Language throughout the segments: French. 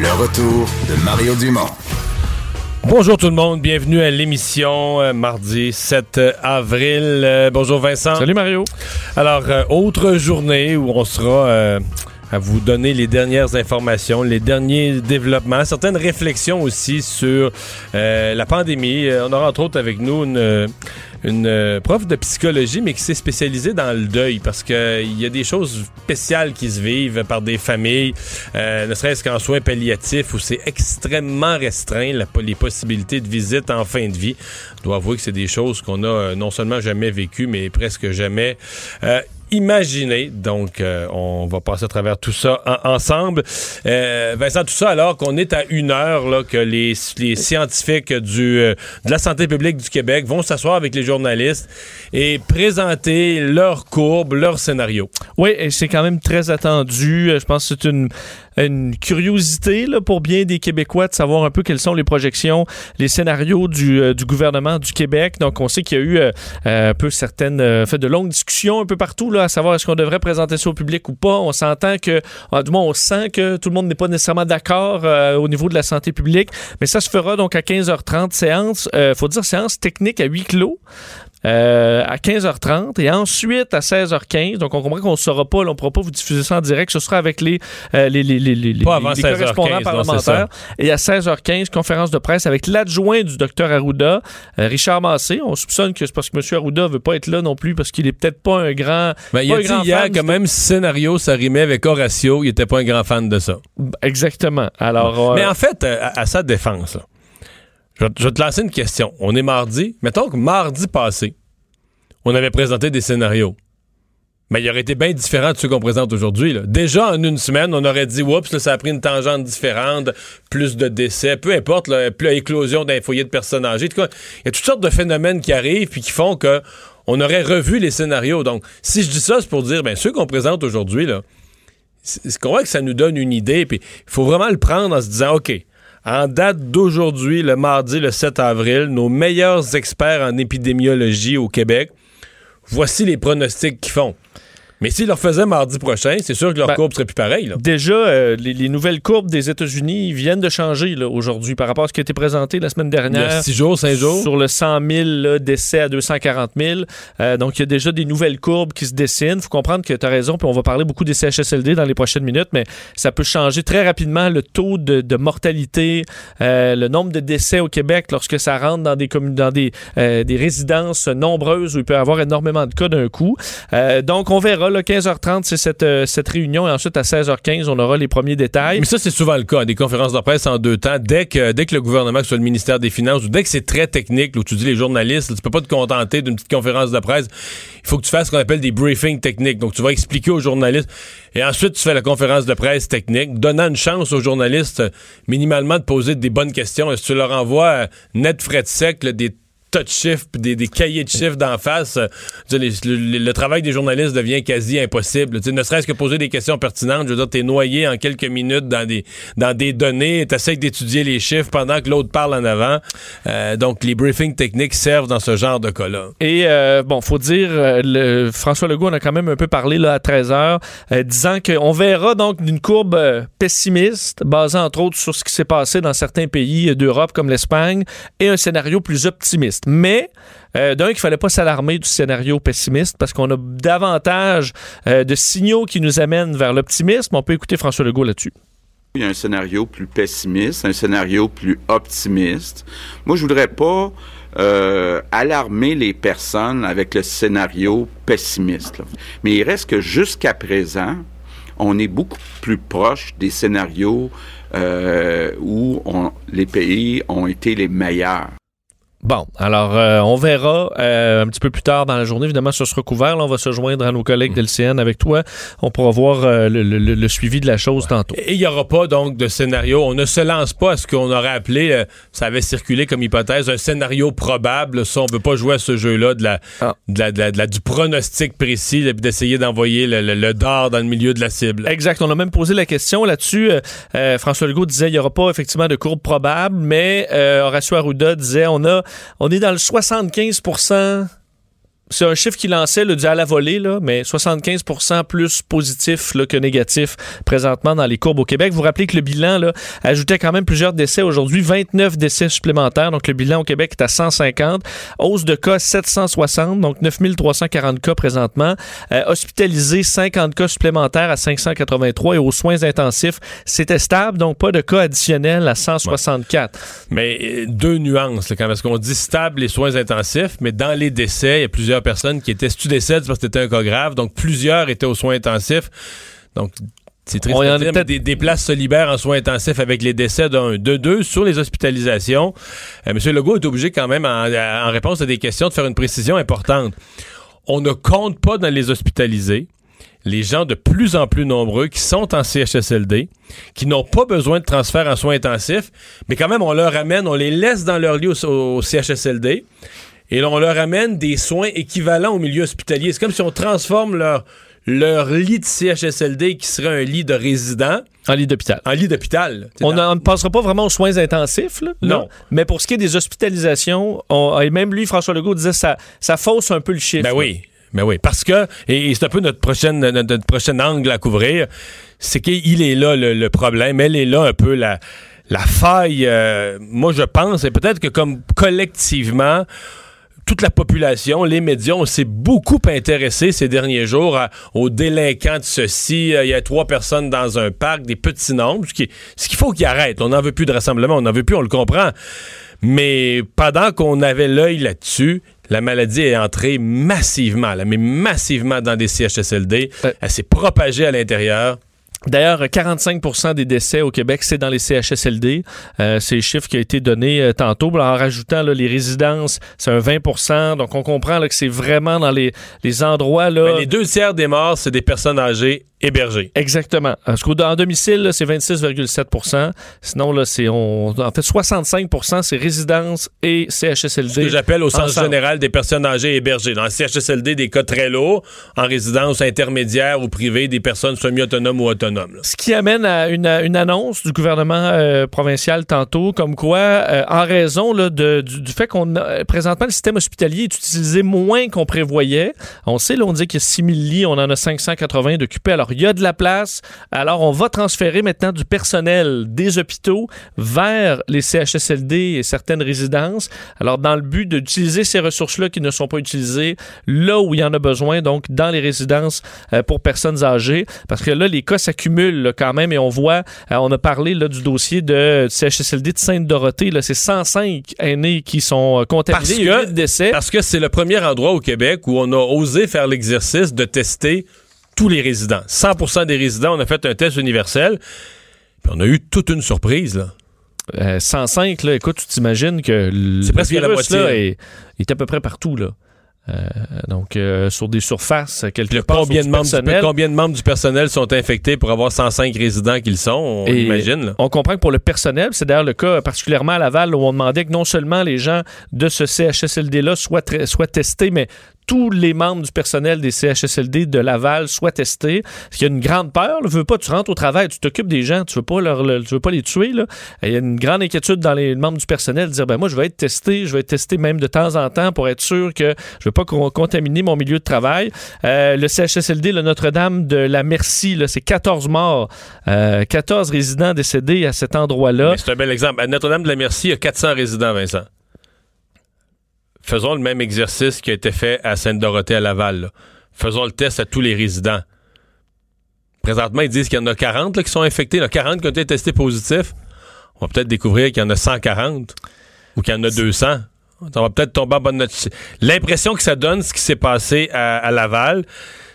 Le retour de Mario Dumont. Bonjour tout le monde, bienvenue à l'émission euh, mardi 7 avril. Euh, bonjour Vincent. Salut Mario. Alors, euh, autre journée où on sera euh, à vous donner les dernières informations, les derniers développements, certaines réflexions aussi sur euh, la pandémie. On aura entre autres avec nous une, une euh, prof de psychologie, mais qui s'est spécialisée dans le deuil parce qu'il y a des choses spéciales qui se vivent par des familles, euh, ne serait-ce qu'en soins palliatifs où c'est extrêmement restreint les possibilités de visite en fin de vie. Je dois avouer que c'est des choses qu'on a euh, non seulement jamais vécues, mais presque jamais euh, imaginé. Donc, euh, on va passer à travers tout ça en- ensemble. Euh, Vincent, tout ça alors qu'on est à une heure là, que les, scientifiques du, euh, de la santé publique du Québec vont s'asseoir avec les journalistes et présenter leurs courbes, leurs scénarios. Oui, c'est quand même très attendu. Euh, Je pense que c'est une, une curiosité là, pour bien des Québécois de savoir un peu quelles sont les projections, les scénarios du, euh, gouvernement du Québec. Donc, on sait qu'il y a eu euh, euh, un peu certaines, euh, fait de longues discussions un peu partout là, à savoir est-ce qu'on devrait présenter ça au public ou pas. On s'entend que, ah, du moins, on sent que tout le monde n'est pas nécessairement d'accord euh, au niveau de la santé publique, mais ça se fera donc à 15h30, séance, faut dire séance technique à huis clos. Euh, à 15h30 et ensuite à 16h15. Donc, on comprend qu'on ne saura pas, là, on ne pourra pas vous diffuser ça en direct. Ce sera avec les, euh, les, les, les, les, Pas avant les 16h15, correspondants non, parlementaires. Et à 16h15, conférence de presse avec l'adjoint du docteur Arruda, euh, Richard Massé. On soupçonne que c'est parce que M. Arruda veut pas être là non plus parce qu'il est peut-être pas un grand. Ben, il pas a un dit grand hier fan que du- même scénario, ça rimait avec Horatio, il était pas un grand fan de ça. Exactement. Alors, Mais en fait, à, à sa défense, là, je, vais, te lancer une question. On est mardi. Mettons que mardi passé, on avait présenté des scénarios. Mais il aurait été bien différent de ceux qu'on présente aujourd'hui. Déjà, en une semaine, on aurait dit, oups, là, ça a pris une tangente différente, plus de décès, peu importe, plus éclosion d'un foyer de personnes âgées. Il y a toutes sortes de phénomènes qui arrivent puis qui font que on aurait revu les scénarios. Donc, si je dis ça, c'est pour dire, ben, ceux qu'on présente aujourd'hui, là, c'est qu'on voit que ça nous donne une idée, puis il faut vraiment le prendre en se disant, OK, en date d'aujourd'hui, le mardi, le 7 avril, nos meilleurs experts en épidémiologie au Québec, voici les pronostics qu'ils font. Mais s'ils le refaisaient mardi prochain, c'est sûr que leur Ben, courbe serait plus pareille. Là. Déjà, euh, les, les nouvelles courbes des États-Unis viennent de changer aujourd'hui par rapport à ce qui a été présenté la semaine Il y a dernière. 6 jours, 5 jours? Sur le 100 000 là, décès à 240 000. Euh, donc, il y a déjà des nouvelles courbes qui se dessinent. Il faut comprendre que tu as raison, puis on va parler beaucoup des CHSLD dans les prochaines minutes, mais ça peut changer très rapidement le taux de, de mortalité, euh, le nombre de décès au Québec lorsque ça rentre dans des, dans des, des résidences nombreuses où il peut y avoir énormément de cas d'un coup. Donc, on verra, là, 15h30, c'est cette, euh, cette réunion, et ensuite à 16h15, on aura les premiers détails. Mais ça, c'est souvent le cas, des conférences de presse en deux temps. Dès que, dès que le gouvernement, que ce soit le ministère des Finances, ou dès que c'est très technique, où tu dis les journalistes, tu peux pas te contenter d'une petite conférence de presse. Il faut que tu fasses ce qu'on appelle des briefings techniques. Donc, tu vas expliquer aux journalistes. Et ensuite, tu fais la conférence de presse technique, donnant une chance aux journalistes, euh, minimalement, de poser des bonnes questions. Est-ce que tu leur envoies euh, net frais de sec, des tas de chiffres, des, des cahiers de chiffres d'en face, euh, le, travail des journalistes devient quasi impossible. Ne serait-ce que poser des questions pertinentes, je veux dire, t'es noyé en quelques minutes dans des, dans des données, d'étudier les chiffres pendant que l'autre parle en avant. Euh, donc, les briefings techniques servent dans ce genre de cas-là. Et euh, bon, faut dire, euh, le, François Legault en a quand même un peu parlé là, à 13h, euh, disant qu'on verra donc d'une courbe pessimiste, basée entre autres sur ce qui s'est passé dans certains pays d'Europe comme l'Espagne, et un scénario plus optimiste. Mais euh, d'un, qu'il fallait pas s'alarmer du scénario pessimiste parce qu'on a davantage euh, de signaux qui nous amènent vers l'optimisme. On peut écouter François Legault là-dessus. Il y a un scénario plus pessimiste, un scénario plus optimiste. Moi, je voudrais pas euh, alarmer les personnes avec le scénario pessimiste. Mais il reste que jusqu'à présent, on est beaucoup plus proche des scénarios euh, où les pays ont été les meilleurs. Bon, alors euh, on verra euh, un petit peu plus tard dans la journée. Évidemment, ce sera couvert. Là, on va se joindre à nos collègues de l'CN avec toi. On pourra voir euh, le, le- le suivi de la chose tantôt. Et il n'y aura pas donc de scénario. On ne se lance pas à ce qu'on aurait appelé, euh, ça avait circulé comme hypothèse, un scénario probable. Ça, on ne veut pas jouer à ce jeu-là de la, Ah. de la- de la- de la- du pronostic précis, puis d'essayer d'envoyer le, le- dard dans le milieu de la cible. Exact. On a même posé la question là-dessus. Euh, euh, François Legault disait il n'y aura pas effectivement de courbe probable, mais euh, Horacio Arruda disait on a on est dans le 75 c'est un chiffre qu'il lançait dit à la volée, là, mais 75% plus positif là, que négatif présentement dans les courbes au Québec. Vous vous rappelez que le bilan là, ajoutait quand même plusieurs décès aujourd'hui, 29 décès supplémentaires. Donc le bilan au Québec est à 150. Hausse de cas 760, donc 9340 cas présentement. Euh, hospitalisés, 50 cas supplémentaires à 583 et aux soins intensifs, c'était stable, donc pas de cas additionnels à 164. Mais euh, deux nuances, là, quand parce qu'on dit stable les soins intensifs, mais dans les décès, il y a plusieurs personnes qui étaient, si tu décèdes, parce que c'était un cas grave, donc plusieurs étaient aux soins intensifs. Donc, c'est triste On y en dire, mais des, des places se libèrent en soins intensifs avec les décès d'un. De deux, sur les hospitalisations, euh, M. Legault est obligé quand même, en, en réponse à des questions, de faire une précision importante. On ne compte pas dans les hospitalisés les gens de plus en plus nombreux qui sont en CHSLD, qui n'ont pas besoin de transfert en soins intensifs, mais quand même, on leur amène, on les laisse dans leur lit au, au CHSLD, et là, on leur amène des soins équivalents au milieu hospitalier. C'est comme si on transforme leur, leur lit de CHSLD, qui serait un lit de résident, En lit d'hôpital. en lit d'hôpital. On ne passera pas vraiment aux soins intensifs. Là, Non. là. Mais pour ce qui est des hospitalisations, on- et même lui, François Legault, disait ça, ça fausse un peu le chiffre. Ben oui. Ben oui, parce que, et, et c'est un peu notre prochaine, notre, notre prochain angle à couvrir, c'est qu'il est là le, le problème, elle est là un peu la, la faille. euh, moi, je pense, et peut-être que comme collectivement, toute la population, les médias, on s'est beaucoup intéressé ces derniers jours à- aux délinquants de ceci. Euh, Il y a trois personnes dans un parc, des petits nombres, ce qui- ce qu'il faut qu'il arrête. On n'en veut plus de rassemblement, on n'en veut plus, on le comprend. Mais pendant qu'on avait l'œil là-dessus, la maladie est entrée massivement, là, mais massivement dans des CHSLD. Ouais. Elle s'est propagée à l'intérieur. D'ailleurs, 45% des décès au Québec, c'est dans les CHSLD. Euh, c'est le chiffre qui a été donné euh, tantôt. En rajoutant là, les résidences, c'est un 20% Donc, on comprend là, que c'est vraiment dans les, les endroits... Là, Ben, les deux tiers des morts, c'est des personnes âgées hébergées. Exactement. Parce qu'en domicile, c'est 26,7% Sinon, là, c'est on, en fait 65% c'est résidences et CHSLD. Ce que j'appelle au sens ensemble. général des personnes âgées hébergées. Dans le CHSLD, des cas très lourds. En résidence intermédiaire ou privée, des personnes semi-autonomes ou autonomes. Ce qui amène à une, une annonce du gouvernement euh, provincial tantôt, comme quoi, euh, en raison là, de- du, fait qu'on présentement le système hospitalier est utilisé moins qu'on prévoyait. On sait, là, on dit qu'il y a 6 000 lits, on en a 580 d'occupés. Alors, il y a de la place. Alors, on va transférer maintenant du personnel des hôpitaux vers les CHSLD et certaines résidences. Alors, dans le but d'utiliser ces ressources-là qui ne sont pas utilisées là où il y en a besoin, donc dans les résidences euh, pour personnes âgées. Parce que là, les cas s'accumulent là, quand même et on voit, euh, on a parlé là, du dossier de CHSLD de Sainte-Dorothée. Là, c'est 105 aînés qui sont euh, contaminés. Parce Il y a décès. Parce que c'est le premier endroit au Québec où on a osé faire l'exercice de tester tous les résidents. 100% des résidents, on a fait un test universel. Puis on a eu toute une surprise. Là. Euh, 105, là, écoute, tu t'imagines que le C'est presque la virus, moitié. là, est, est à peu près partout. Là. Euh, donc, euh, sur des surfaces, quelque Puis part, combien, de membres du, personnel. combien de membres du personnel sont infectés pour avoir 105 résidents qu'ils sont? On Et imagine. Là. On comprend que pour le personnel, c'est d'ailleurs le cas particulièrement à Laval où on demandait que non seulement les gens de ce CHSLD-là soient testés, mais tous les membres du personnel des CHSLD de Laval soient testés. Parce y a une grande peur. Là. Veux pas, tu rentres au travail, tu t'occupes des gens, tu veux pas leur, le- tu veux pas les tuer. Il y a une grande inquiétude dans les membres du personnel de dire ben moi je vais être testé, je vais être testé même de temps en temps pour être sûr que je veux pas con- contaminer mon milieu de travail. Euh, le CHSLD, le Notre-Dame de la Merci, c'est 14 morts, euh, 14 résidents décédés à cet endroit-là. C'est un bel exemple. À Notre-Dame-de-la-Merci, il y a 400 résidents, Vincent. Faisons le même exercice qui a été fait à Sainte-Dorothée à Laval. Faisons le test à tous les résidents. présentement, ils disent qu'il y en a 40 là, qui sont infectés, là, 40 qui ont été testés positifs. On va peut-être découvrir qu'il y en a 140 ou qu'il y en a 200. On va peut-être tomber en bonne note. L'impression que ça donne, ce qui s'est passé à Laval,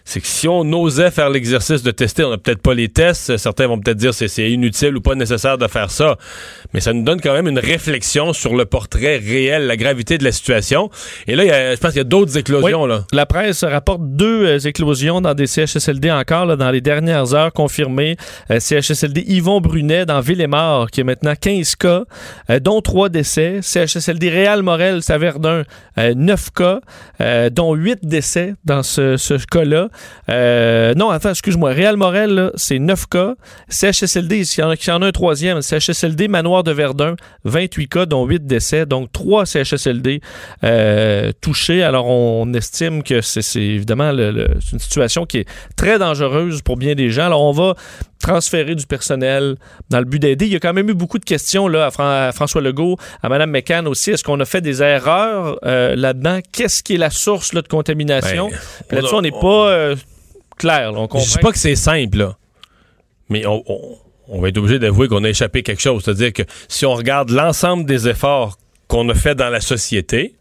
c'est que si on osait faire l'exercice de tester, on n'a peut-être pas les tests, certains vont peut-être dire que c'est inutile ou pas nécessaire de faire ça, mais ça nous donne quand même une réflexion sur le portrait réel, la gravité de la situation. Et là, il y a, je pense qu'il y a d'autres éclosions. Oui, là. La presse rapporte deux euh, éclosions dans des CHSLD encore là, dans les dernières heures confirmées. Euh, CHSLD Yvon Brunet dans Ville-et-Mort, qui a maintenant 15 cas, euh, dont 3 décès. CHSLD Réal Morel, à Verdun, 9 cas, dont 8 décès dans ce, ce cas-là. Euh, non, enfin, excuse-moi. Réal Morel, c'est 9 cas. CHSLD, il y, en a, un troisième. CHSLD Manoir de Verdun, 28 cas, dont 8 décès. Donc, 3 CHSLD euh, touchés. Alors, on estime que c'est évidemment le, le, une situation qui est très dangereuse pour bien des gens. Alors, on va transférer du personnel dans le but d'aider. Il y a quand même eu beaucoup de questions là, à, Fran à François Legault, à Mme McCann aussi. Est-ce qu'on a fait des erreurs euh, là-dedans? Qu'est-ce qui est la source là, de contamination? Ben, Là-dessus, on n'est pas euh, clair. Là, on Je ne dis pas que c'est simple, là. mais on, on, on, va être obligé d'avouer qu'on a échappé quelque chose. C'est-à-dire que si on regarde l'ensemble des efforts qu'on a fait dans la société,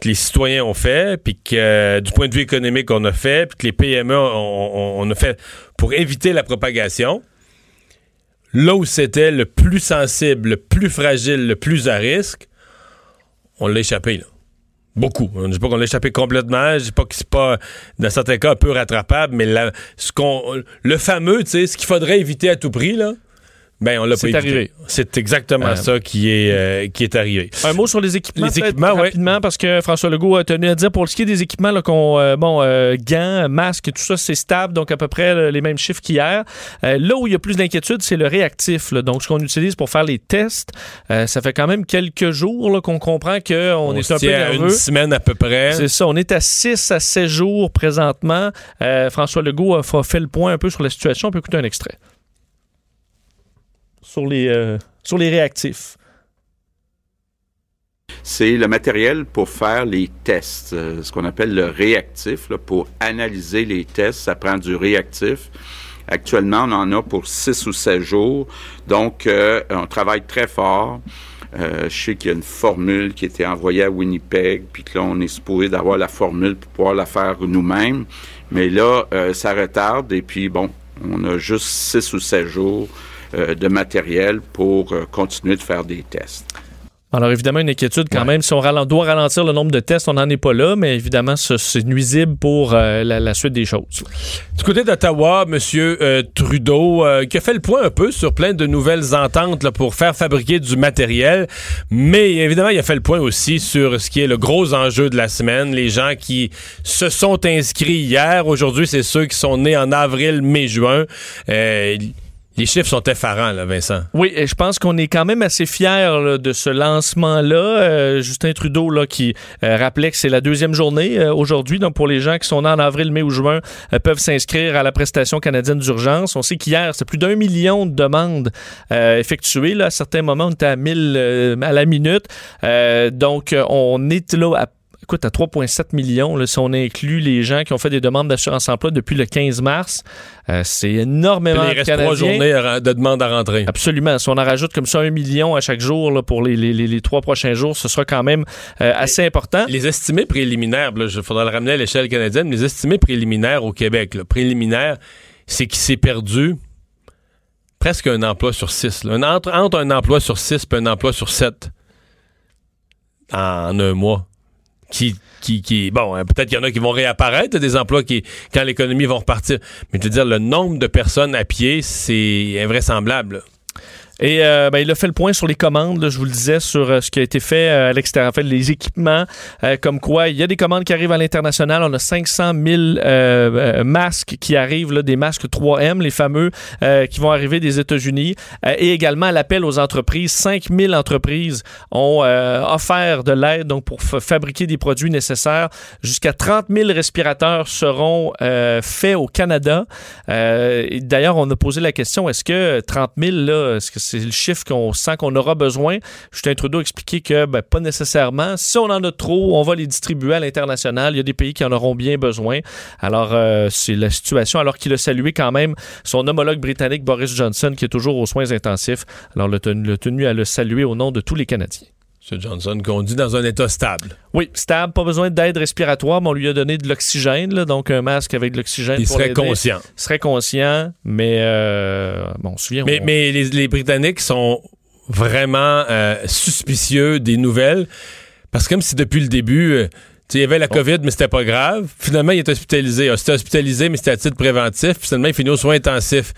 que les citoyens ont fait, puis que euh, du point de vue économique, on a fait, puis que les PME, on, on, on a fait pour éviter la propagation, là où c'était le plus sensible, le plus fragile, le plus à risque, on l'a échappé, là. Beaucoup. Je ne dis pas qu'on l'a échappé complètement. Je dis pas que c'est pas, dans certains cas, un peu rattrapable, mais ce qu'on, le fameux, tu sais, ce qu'il faudrait éviter à tout prix, là, ben, on l'a pas C'est arrivé. C'est exactement euh, ça qui est, euh, qui est arrivé. Un mot sur les équipements. Les équipements, ouais. Rapidement, parce que François Legault a tenu à dire pour ce qui est des équipements, qu'on, euh, bon, euh, gants, masques, tout ça, c'est stable, donc à peu près là, les mêmes chiffres qu'hier. Là où il y a plus d'inquiétude, c'est le réactif. Là, donc, ce qu'on utilise pour faire les tests, ça fait quand même quelques jours qu'on comprend qu'on on est un peu nerveux. une semaine à peu près. C'est ça. On est à 6 à 7 jours présentement. François Legault a fait le point un peu sur la situation. On peut écouter un extrait sur les, euh, sur les réactifs? C'est le matériel pour faire les tests, euh, ce qu'on appelle le réactif. Pour analyser les tests, ça prend du réactif. Actuellement, on en a pour 6 ou 7 jours. Donc, euh, on travaille très fort. Je sais qu'il y a une formule qui a été envoyée à Winnipeg, puis que là, on est supposé d'avoir la formule pour pouvoir la faire nous-mêmes. Mais là, ça retarde, et puis bon, on a juste 6 ou 7 jours de matériel pour euh, continuer de faire des tests. Alors évidemment, une inquiétude quand ouais. même. Si on ralent doit ralentir le nombre de tests, on n'en est pas là, mais évidemment, c'est nuisible pour euh, la, la, suite des choses. Du côté d'Ottawa, M. Euh, Trudeau, euh, qui a fait le point un peu sur plein de nouvelles ententes là, pour faire fabriquer du matériel, mais évidemment, il a fait le point aussi sur ce qui est le gros enjeu de la semaine, les gens qui se sont inscrits hier. Aujourd'hui, c'est ceux qui sont nés en avril, mai, juin. Les chiffres sont effarants, là, Vincent. Oui, et je pense qu'on est quand même assez fiers là, de ce lancement-là. Euh, Justin Trudeau, là, qui euh, rappelait que c'est la deuxième journée euh, aujourd'hui. Donc, pour les gens qui sont nés en avril, mai ou juin, euh, peuvent s'inscrire à la prestation canadienne d'urgence. On sait qu'hier, c'est plus d'un million de demandes euh, effectuées. Là. À certains moments, on était à 1000 à la minute. donc, on est là à écoute, à 3,7 millions, là, si on inclut les gens qui ont fait des demandes d'assurance emploi depuis le 15 mars, euh, c'est énormément Il reste trois journées de demandes à rentrer. Absolument. Si on en rajoute comme ça un million à chaque jour là, pour les, les, les, trois prochains jours, ce sera quand même euh, assez important. Les estimés préliminaires, il faudra le ramener à l'échelle canadienne, les estimés préliminaires au Québec, là, préliminaires, c'est qu'il s'est perdu presque un emploi sur six. Là. Entre, entre un emploi sur six et un emploi sur sept en un mois qui, qui, qui bon, hein, peut-être qu'il y en a qui vont réapparaître, des emplois qui, quand l'économie va repartir. Mais je veux dire, le nombre de personnes à pied, c'est invraisemblable. Et euh, ben, il a fait le point sur les commandes, là, je vous le disais, sur euh, ce qui a été fait euh, à l'extérieur, en fait, les équipements, euh, comme quoi il y a des commandes qui arrivent à l'international. On a 500 000 masques qui arrivent, là, des masques 3M, les fameux, qui vont arriver des États-Unis. et également l'appel aux entreprises. 5 000 entreprises ont offert de l'aide donc pour fabriquer des produits nécessaires. Jusqu'à 30 000 respirateurs seront faits au Canada. D'ailleurs, on a posé la question est-ce que 30 000 là, est-ce que c'est le chiffre qu'on sent qu'on aura besoin. Justin Trudeau a expliqué que ben, pas nécessairement. Si on en a trop, on va les distribuer à l'international. Il y a des pays qui en auront bien besoin. Alors, euh, c'est la situation. Alors qu'il a salué quand même son homologue britannique Boris Johnson, qui est toujours aux soins intensifs. Alors, le tenu, le tenu à le saluer au nom de tous les Canadiens. M. Johnson, qu'on dit dans un état stable. Oui, stable, pas besoin d'aide respiratoire, mais on lui a donné de l'oxygène, là, donc un masque avec de l'oxygène. Il pour serait l'aider. conscient. Il serait conscient, mais euh, bon, on se souvient. Mais, on- mais les, les Britanniques sont vraiment euh, suspicieux des nouvelles. Parce que comme si depuis le début, euh, il y avait la COVID, mais c'était pas grave. Finalement, il est hospitalisé. Ah, C'était hospitalisé, mais c'était à titre préventif. Puis finalement, il finit aux soins intensifs.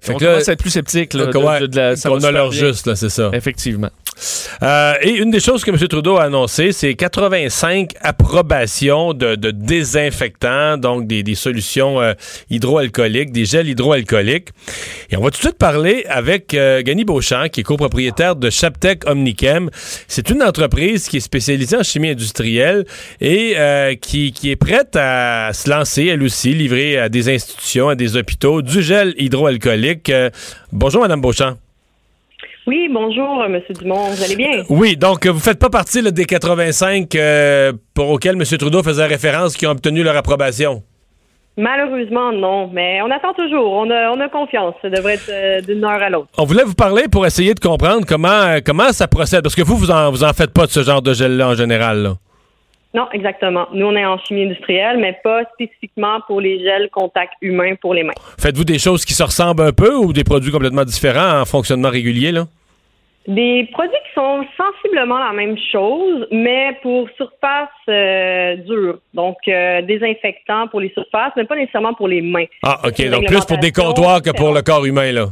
Fait on que là, commence à être plus sceptique. Là, donc, de- ouais, de- de la- ça qu'on a leur bien. juste, là, c'est ça. Effectivement. Euh, et une des choses que M. Trudeau a annoncé, c'est 85 approbations de, de désinfectants, donc des, des solutions euh, hydroalcooliques, des gels hydroalcooliques. Et on va tout de suite parler avec euh, Gany Beauchamp, qui est copropriétaire de Chaptec Omnichem. C'est une entreprise qui est spécialisée en chimie industrielle et euh, qui, qui est prête à se lancer, elle aussi, livrer à des institutions, à des hôpitaux, du gel hydroalcoolique. Euh, bonjour, Madame Beauchamp. Oui, bonjour, euh, Monsieur Dumont. Vous allez bien? Oui, donc euh, vous faites pas partie là, des 85 euh, pour auxquels M. Trudeau faisait référence qui ont obtenu leur approbation? Malheureusement, non, mais on attend toujours. On a, on a confiance. Ça devrait être euh, d'une heure à l'autre. On voulait vous parler pour essayer de comprendre comment, euh, comment ça procède, parce que vous, vous en, vous en faites pas de ce genre de gel-là en général. là. Non, exactement. Nous, on est en chimie industrielle, mais pas spécifiquement pour les gels contact humain pour les mains. Faites-vous des choses qui se ressemblent un peu ou des produits complètement différents en fonctionnement régulier? Là? Des produits qui sont sensiblement la même chose, mais pour surface euh, dure. Donc, euh, désinfectant pour les surfaces, mais pas nécessairement pour les mains. Ah, OK. Donc plus pour des comptoirs que pour le corps humain, là.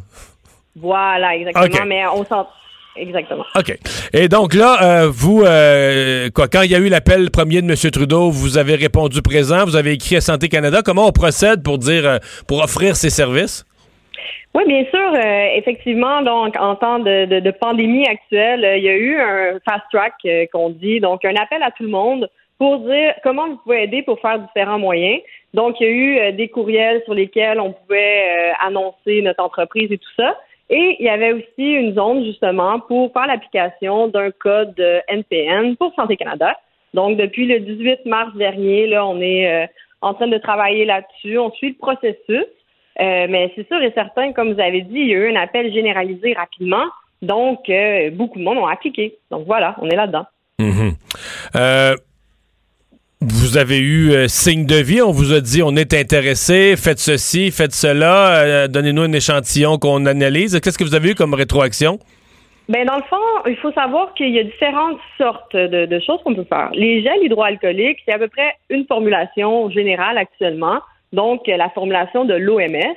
Voilà, exactement. Mais on s'en... Exactement. OK. Et donc là, euh, vous, euh, quoi, quand il y a eu l'appel premier de M. Trudeau, vous avez répondu présent, vous avez écrit à Santé Canada. Comment on procède pour dire, euh, pour offrir ces services? Oui, bien sûr. euh, effectivement, donc en temps de, de- de pandémie actuelle, il y a eu un fast track qu'on dit, donc un appel à tout le monde pour dire comment vous pouvez aider pour faire différents moyens. Donc, il y a eu des courriels sur lesquels on pouvait annoncer notre entreprise et tout ça. Et il y avait aussi une zone justement pour faire l'application d'un code NPN pour Santé Canada. Donc, depuis le 18 mars dernier, là, on est euh, en train de travailler là-dessus. On suit le processus. Euh, mais c'est sûr et certain, comme vous avez dit, il y a eu un appel généralisé rapidement. Donc, euh, beaucoup de monde ont appliqué. Donc voilà, on est là-dedans. Mhm. Euh, vous avez eu euh, signe de vie, on vous a dit on est intéressé, faites ceci, faites cela, euh, donnez-nous un échantillon qu'on analyse. Qu'est-ce que vous avez eu comme rétroaction? Ben dans le fond, il faut savoir qu'il y a différentes sortes de, choses qu'on peut faire. Les gels hydroalcooliques, c'est à peu près une formulation générale actuellement. Donc, euh, la formulation de l'OMS.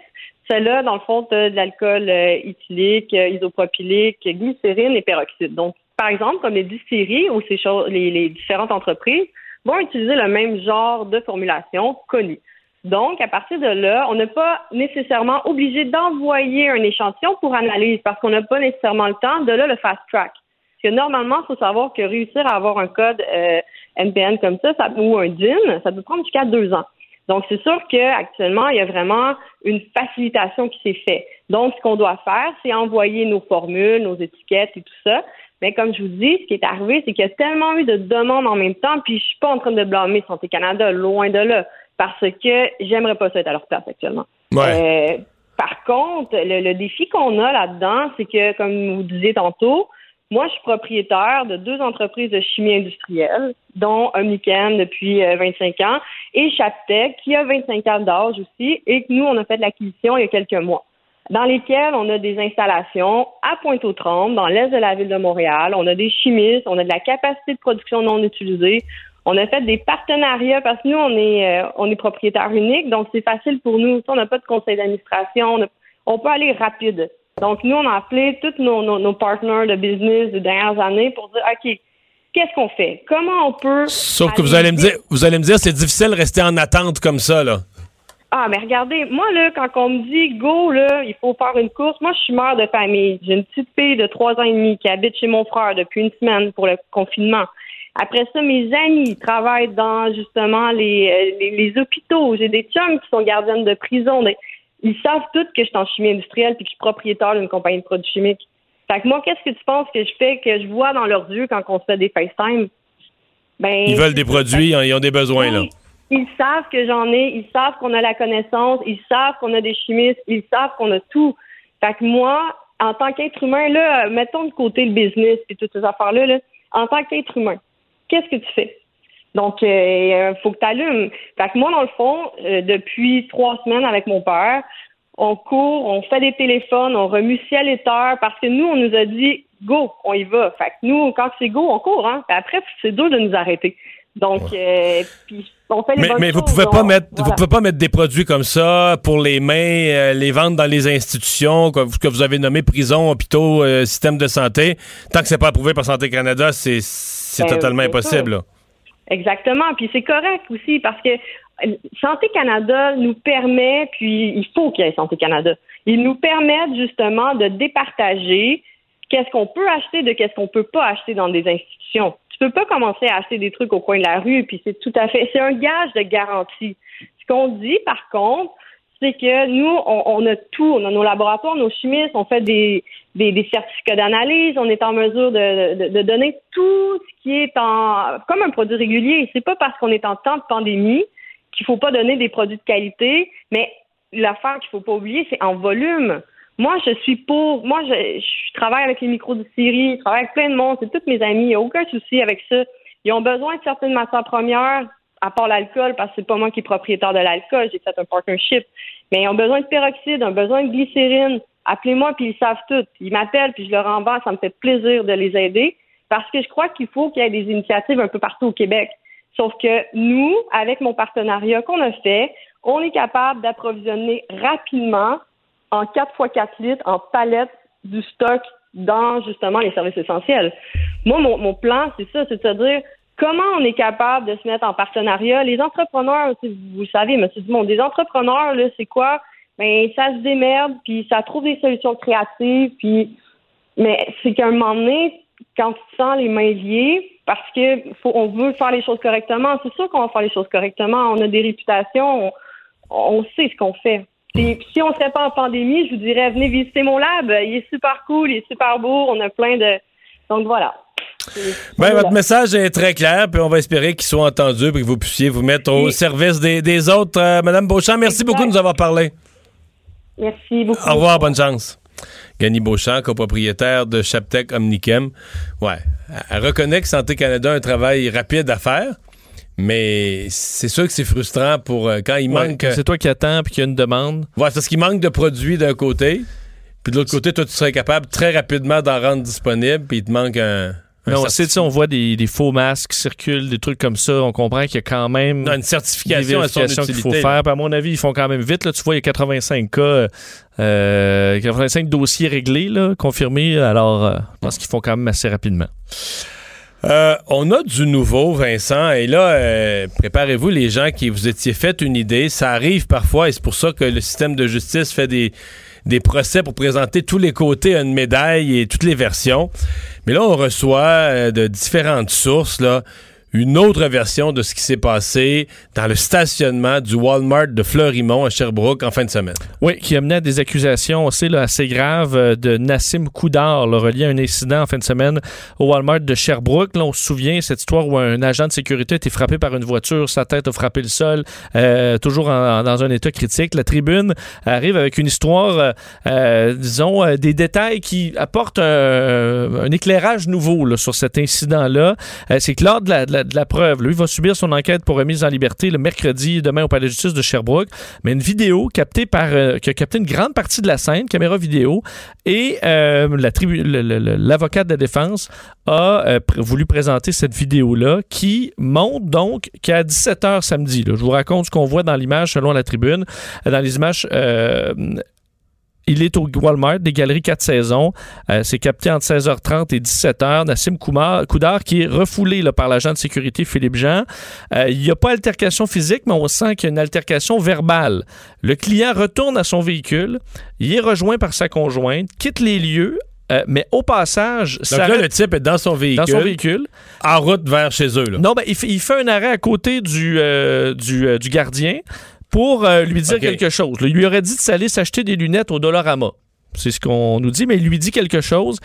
Celle-là, dans le fond, de l'alcool éthylique, isopropylique, glycérine et peroxyde. Donc, par exemple, comme les distilleries ou ces choses, les différentes entreprises vont utiliser le même genre de formulation connue. Donc, à partir de là, on n'est pas nécessairement obligé d'envoyer un échantillon pour analyse parce qu'on n'a pas nécessairement le temps. De là, le fast track. Parce que normalement, il faut savoir que réussir à avoir un code euh, NPN comme ça, ça ou un DIN, ça peut prendre jusqu'à deux ans. Donc, c'est sûr qu'actuellement, il y a vraiment une facilitation qui s'est faite. Donc, ce qu'on doit faire, c'est envoyer nos formules, nos étiquettes et tout ça. Mais comme je vous dis, ce qui est arrivé, c'est qu'il y a tellement eu de demandes en même temps, puis je suis pas en train de blâmer Santé Canada, loin de là, parce que j'aimerais pas ça être à leur place actuellement. Euh, par contre, le, le défi qu'on a là-dedans, c'est que, comme vous disiez tantôt, moi, je suis propriétaire de deux entreprises de chimie industrielle, dont Omnicam depuis euh, 25 ans et Chaptec, qui a 25 ans d'âge aussi, et que nous, on a fait de l'acquisition il y a quelques mois, dans lesquelles on a des installations à Pointe-aux-Trembles, dans l'est de la ville de Montréal. On a des chimistes, on a de la capacité de production non utilisée. On a fait des partenariats parce que nous, on est, euh, on est propriétaire unique, donc c'est facile pour nous. On n'a pas de conseil d'administration, on, peut aller rapide. Donc, nous, on a appelé tous nos, nos, nos partners de business des dernières années pour dire, OK, qu'est-ce qu'on fait? Comment on peut... Sauf que vous allez me dire, vous allez me dire, c'est difficile de rester en attente comme ça, là. Ah, mais regardez, moi, là, quand on me dit go, là, il faut faire une course, moi, je suis mère de famille. J'ai une petite fille de trois ans et demi qui habite chez mon frère depuis une semaine pour le confinement. Après ça, mes amis travaillent dans, justement, les, euh, les, les hôpitaux. J'ai des chums qui sont gardiennes de prison. Ils savent tous que je suis en chimie industrielle puis que je suis propriétaire d'une compagnie de produits chimiques. Fait que moi, qu'est-ce que tu penses que je fais, que je vois dans leurs yeux quand on se fait des FaceTime? Ben, Ils veulent des produits, ils ont des besoins, là. Ils savent que j'en ai, ils savent qu'on a la connaissance, ils savent qu'on a des chimistes, ils savent qu'on a tout. Fait que moi, en tant qu'être humain, là, mettons de côté le business et toutes ces affaires-là, là, en tant qu'être humain, qu'est-ce que tu fais? Donc, il euh, faut que tu allumes. Fait que moi, dans le fond, euh, depuis trois semaines avec mon père, on court, on fait des téléphones, on remue ciel et terre parce que nous, on nous a dit go, on y va. Fait que nous, quand c'est go, on court. Hein? après, c'est dur de nous arrêter. Donc, euh, puis on fait les mais, bonnes mais vous pouvez pas mettre, vous pouvez pas mettre des produits comme ça pour les mains, euh, les vendre dans les institutions que, que vous avez nommées prison, hôpitaux, euh, système de santé. Tant que c'est pas approuvé par Santé Canada, c'est c'est Ben, totalement impossible. là. Exactement. Puis c'est correct aussi parce que euh, Santé Canada nous permet, puis il faut qu'il y ait Santé Canada, ils nous permettent justement de départager qu'est-ce qu'on peut acheter de qu'est-ce qu'on peut pas acheter dans des institutions. Tu peux pas commencer à acheter des trucs au coin de la rue, puis c'est tout à fait, c'est un gage de garantie. Ce qu'on dit par contre, c'est que nous, on, a tout, on a nos laboratoires, nos chimistes, on fait des, des, certificats d'analyse, on est en mesure de, de, de donner tout ce qui est en comme un produit régulier. C'est pas parce qu'on est en temps de pandémie qu'il faut pas donner des produits de qualité, mais l'affaire qu'il faut pas oublier, c'est en volume. Moi, je suis pour. Moi, je, je travaille avec les microdistilleries, je travaille avec plein de monde, c'est tous mes amis, il n'y a aucun souci avec ça. Ils ont besoin de certaines matières premières, à part l'alcool, parce que c'est pas moi qui est propriétaire de l'alcool, j'ai fait un partnership. Mais ils ont besoin de peroxyde, ils ont besoin de glycérine. Appelez-moi, puis ils savent tout. Ils m'appellent, puis je leur envoie, ça me fait plaisir de les aider, parce que je crois qu'il faut qu'il y ait des initiatives un peu partout au Québec. Sauf que nous, avec mon partenariat qu'on a fait, on est capable d'approvisionner rapidement en 4 x 4 litres en palettes du stock dans justement les services essentiels. Moi, mon, plan, c'est ça, c'est de se dire comment on est capable de se mettre en partenariat. Les entrepreneurs, vous savez, monsieur Dumont, des entrepreneurs, là, c'est quoi? Ben, ça se démerde, puis ça trouve des solutions créatives, puis mais c'est qu'à un moment donné, quand tu sens les mains liées, parce que faut, on veut faire les choses correctement, c'est sûr qu'on va faire les choses correctement. On a des réputations, on, on sait ce qu'on fait. Puis, puis si on ne serait pas en pandémie, je vous dirais, venez visiter mon lab. Il est super cool, il est super beau, on a plein de... Donc voilà. Ben, votre message est très clair, puis on va espérer qu'il soit entendu et que vous puissiez vous mettre au service des, des autres. Euh, Madame Beauchamp, merci beaucoup de nous avoir parlé. Merci beaucoup. Au revoir, bonne chance. Gany Beauchamp, copropriétaire de Chaptec Omnichem. Ouais, elle reconnaît que Santé Canada a un travail rapide à faire, mais c'est sûr que c'est frustrant pour euh, quand il Ouais, manque. C'est toi qui attends puis qu'il y a une demande. Ouais, parce qu'il manque de produits d'un côté, puis de l'autre côté, toi, tu serais capable très rapidement d'en rendre disponible, puis il te manque un. un Mais on sait, on voit des, des faux masques qui circulent, des trucs comme ça. On comprend qu'il y a quand même Non, une certification vérifications qu'il faut faire. Puis à mon avis, ils font quand même vite. Là. Tu vois, il y a 85 cas, euh, 85 dossiers réglés, là, confirmés. Alors, euh, je pense qu'ils font quand même assez rapidement. Euh, on a du nouveau, Vincent, et là, euh, préparez-vous les gens qui vous étiez fait une idée. Ça arrive parfois, et c'est pour ça que le système de justice fait des, des procès pour présenter tous les côtés une médaille et toutes les versions. Mais là, on reçoit euh, de différentes sources là, une autre version de ce qui s'est passé dans le stationnement du Walmart de Fleurimont à Sherbrooke en fin de semaine. Oui, qui a mené à des accusations aussi là, assez graves euh, de Nassim Koudar, là, relié à un incident en fin de semaine au Walmart de Sherbrooke. Là, on se souvient cette histoire où un agent de sécurité a été frappé par une voiture, sa tête a frappé le sol, euh, toujours dans un état critique. La tribune arrive avec une histoire, euh, disons, des détails qui apportent un, éclairage nouveau sur cet incident-là. C'est que lors de la- de la preuve, lui va subir son enquête pour remise en liberté le mercredi, demain au palais de justice de Sherbrooke, mais une vidéo captée par, euh, qui a capté une grande partie de la scène, caméra vidéo, et euh, la l'avocat de la défense a euh, voulu présenter cette vidéo-là qui montre donc qu'à 17h samedi, je vous raconte ce qu'on voit dans l'image selon la tribune, Euh, dans les images... il est au Walmart, des galeries 4 saisons. Euh, c'est capté entre 16h30 et 17h. Nassim Koumar, Koudar, qui est refoulé là, par l'agent de sécurité Philippe Jean. Euh, il n'y a pas altercation physique, mais on sent qu'il y a une altercation verbale. Le client retourne à son véhicule. Il est rejoint par sa conjointe, quitte les lieux, euh, mais au passage, Donc là, le type est dans son véhicule, dans son véhicule. en route vers chez eux. là. Non, ben, il, fait, il fait un arrêt à côté du, euh, du, euh, du gardien pour euh, lui dire quelque chose. Il lui aurait dit de s'aller s'acheter des lunettes au Dollarama. C'est ce qu'on nous dit, mais il lui dit quelque chose.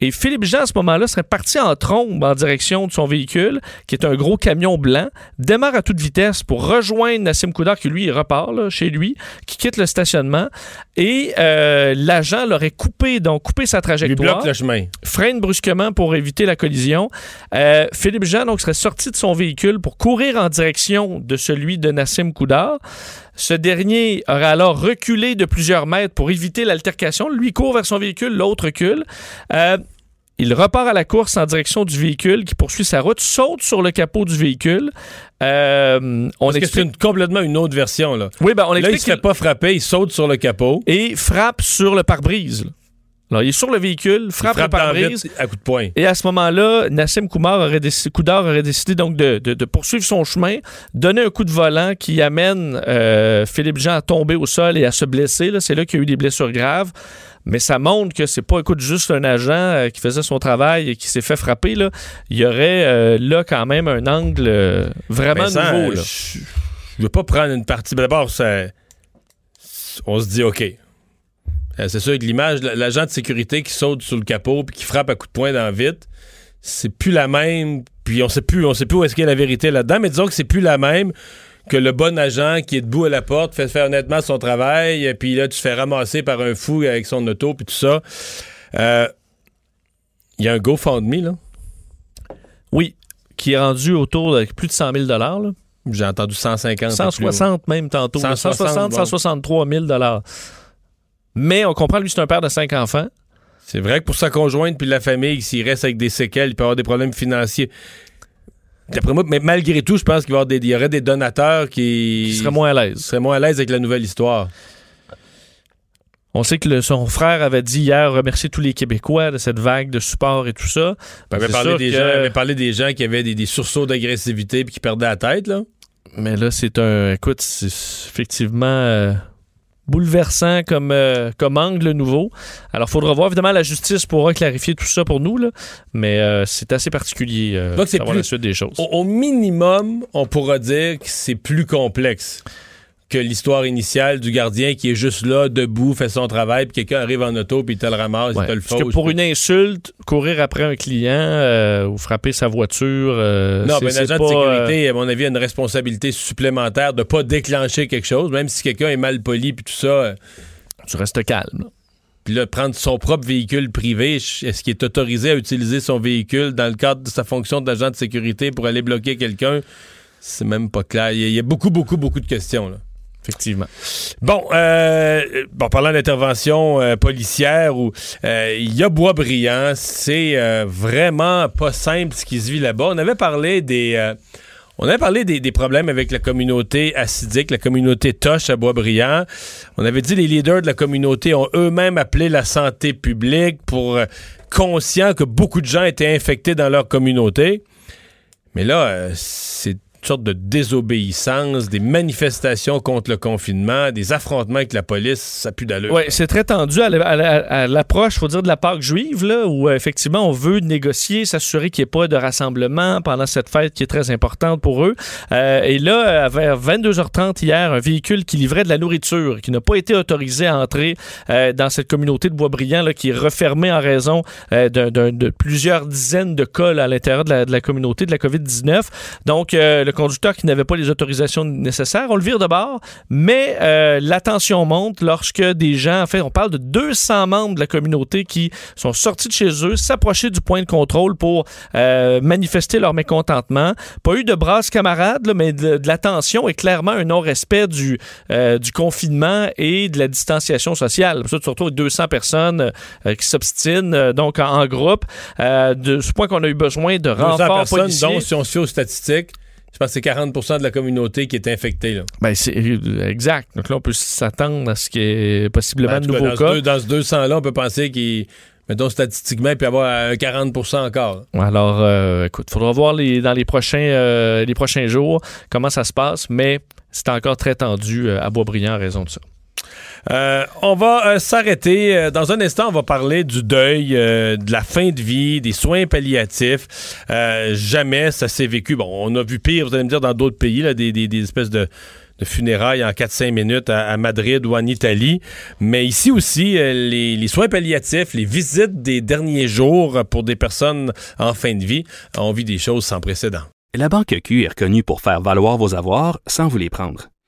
Et Philippe Jean, à ce moment-là, serait parti en trombe en direction de son véhicule, qui est un gros camion blanc, démarre à toute vitesse pour rejoindre Nassim Koudar, qui lui, il repart là, chez lui, qui quitte le stationnement. Et euh, l'agent l'aurait coupé, donc coupé sa Il trajectoire bloque le chemin. freine brusquement pour éviter la collision. Euh, Philippe Jean donc serait sorti de son véhicule pour courir en direction de celui de Nassim Koudar. Ce dernier aurait alors reculé de plusieurs mètres pour éviter l'altercation. Lui court vers son véhicule, l'autre recule. Euh, il repart à la course en direction du véhicule qui poursuit sa route, saute sur le capot du véhicule. Euh, on Parce que c'est explique... une- complètement une autre version. Là, Oui, ben, on là il explique se fait qu'il- pas frapper, il saute sur le capot. et frappe sur le pare-brise. Alors, il est sur le véhicule, frappe, frappe le pare-brise. vide à coup de poing. Et à ce moment-là, Nassim Koumar aurait décidé, Koudar aurait décidé donc de, de- de poursuivre son chemin, donner un coup de volant qui amène euh, Philippe Jean à tomber au sol et à se blesser. C'est là qu'il y a eu des blessures graves. Mais ça montre que c'est pas, écoute, juste un agent euh, qui faisait son travail et qui s'est fait frapper. Là. Il y aurait euh, là quand même un angle vraiment Vincent, nouveau. là. Je je veux pas prendre une partie. D'abord, on se dit OK. Euh, C'est sûr que l'image, l'agent de sécurité qui saute sur le capot puis qui frappe à coup de poing dans le vide, c'est plus la même. Puis on sait plus, on sait plus où est-ce qu'il y a la vérité là-dedans, mais disons que c'est plus la même que le bon agent qui est debout à la porte fait faire honnêtement son travail, et puis là tu te fais ramasser par un fou avec son auto puis tout ça. Euh, Il y a un GoFundMe là. Oui, qui est rendu autour de plus de 100 000 là. J'ai entendu 150. 160 même tantôt. 160, 160, bon. 163 000 Mais on comprend, lui, c'est un père de cinq enfants. C'est vrai que pour sa conjointe puis la famille, s'il reste avec des séquelles, il peut avoir des problèmes financiers. D'après moi, mais malgré tout, je pense qu'il va y, avoir des- il y aurait des donateurs qui, qui serait moins à l'aise. seraient moins à l'aise avec la nouvelle histoire. On sait que le- son frère avait dit hier remercier tous les Québécois de cette vague de support et tout ça. Il avait parlé, des que- gens, il avait parlé des gens qui avaient des, des sursauts d'agressivité puis qui perdaient la tête. Là. Mais là, c'est un. Écoute, c'est effectivement euh, bouleversant comme, euh, comme angle nouveau. Alors, il faudra voir. Évidemment, la justice pourra clarifier tout ça pour nous, là. mais euh, c'est assez particulier euh, Donc, c'est d'avoir plus- la suite des choses. Au, au minimum, on pourra dire que c'est plus complexe que l'histoire initiale du gardien qui est juste là, debout, fait son travail, puis quelqu'un arrive en auto, puis il te le ramasse, Ouais, il te le parce que pour une insulte, courir après un client euh, ou frapper sa voiture, euh, Non, mais un c'est agent de euh, sécurité, à mon avis, a une responsabilité supplémentaire de pas déclencher quelque chose, même si quelqu'un est mal poli puis tout ça. tu restes calme. là. Puis là, prendre son propre véhicule privé, est-ce qu'il est autorisé à utiliser son véhicule dans le cadre de sa fonction d'agent de sécurité pour aller bloquer quelqu'un? C'est même pas clair. Il y a beaucoup, beaucoup, beaucoup de questions. Là. Effectivement. Bon, euh, bon, parlant d'intervention euh, policière, où euh, il y a Boisbriand, c'est euh, vraiment pas simple ce qui se vit là-bas. On avait parlé des, euh, on avait parlé des, problèmes avec la communauté acidique, la communauté Toche à Boisbriand. On avait dit les leaders de la communauté ont eux-mêmes appelé la santé publique pour euh, conscients que beaucoup de gens étaient infectés dans leur communauté. Mais là, euh, c'est une sorte de désobéissance, des manifestations contre le confinement, des affrontements avec la police, ça pue d'allure. Oui, c'est très tendu à la- à la- à l'approche, faut dire, de la Pâque juive, là, où euh, effectivement on veut négocier, s'assurer qu'il n'y ait pas de rassemblement pendant cette fête qui est très importante pour eux. Euh, et là, euh, vers 22h30 hier, un véhicule qui livrait de la nourriture, qui n'a pas été autorisé à entrer dans cette communauté de Boisbriand, qui est refermée en raison de plusieurs dizaines de cas là, à l'intérieur de la, de la communauté de la COVID-19. Donc, le conducteur qui n'avait pas les autorisations nécessaires, on le vire de bord, mais euh, la tension monte lorsque des gens, en fait, on parle de 200 membres de la communauté qui sont sortis de chez eux, s'approcher du point de contrôle pour euh, manifester leur mécontentement. Pas eu de brasse camarades, là, mais de, de la tension et clairement un non-respect du, euh, du confinement et de la distanciation sociale. Ça, tu te retrouves avec 200 personnes euh, qui s'obstinent, donc en, en groupe. De ce point qu'on a eu besoin de 200 renforts personnes, policiers. dont si on se aux statistiques, je pense que c'est 40% de la communauté qui est infectée. Là. Ben, c'est exact. Donc là, on peut s'attendre à ce qu'il y ait possiblement Ben, en de cas, nouveaux dans, ce cas. deux- dans ce 200-là, on peut penser qu'il, mettons statistiquement, il peut y avoir un 40% encore. Alors, euh, écoute, faudra voir les, dans les prochains, euh, les prochains jours comment ça se passe, mais c'est encore très tendu euh, à Boisbriand en raison de ça. Euh, on va euh, s'arrêter. Euh, Dans un instant, on va parler du deuil, de la fin de vie, des soins palliatifs. Jamais ça s'est vécu. Bon, on a vu pire, vous allez me dire, dans d'autres pays, là, des, espèces de funérailles en 4-5 minutes à, Madrid ou en Italie. Mais ici aussi, les, les, soins palliatifs, les visites des derniers jours pour des personnes en fin de vie, on vit des choses sans précédent. La Banque Q est reconnue pour faire valoir vos avoirs sans vous les prendre.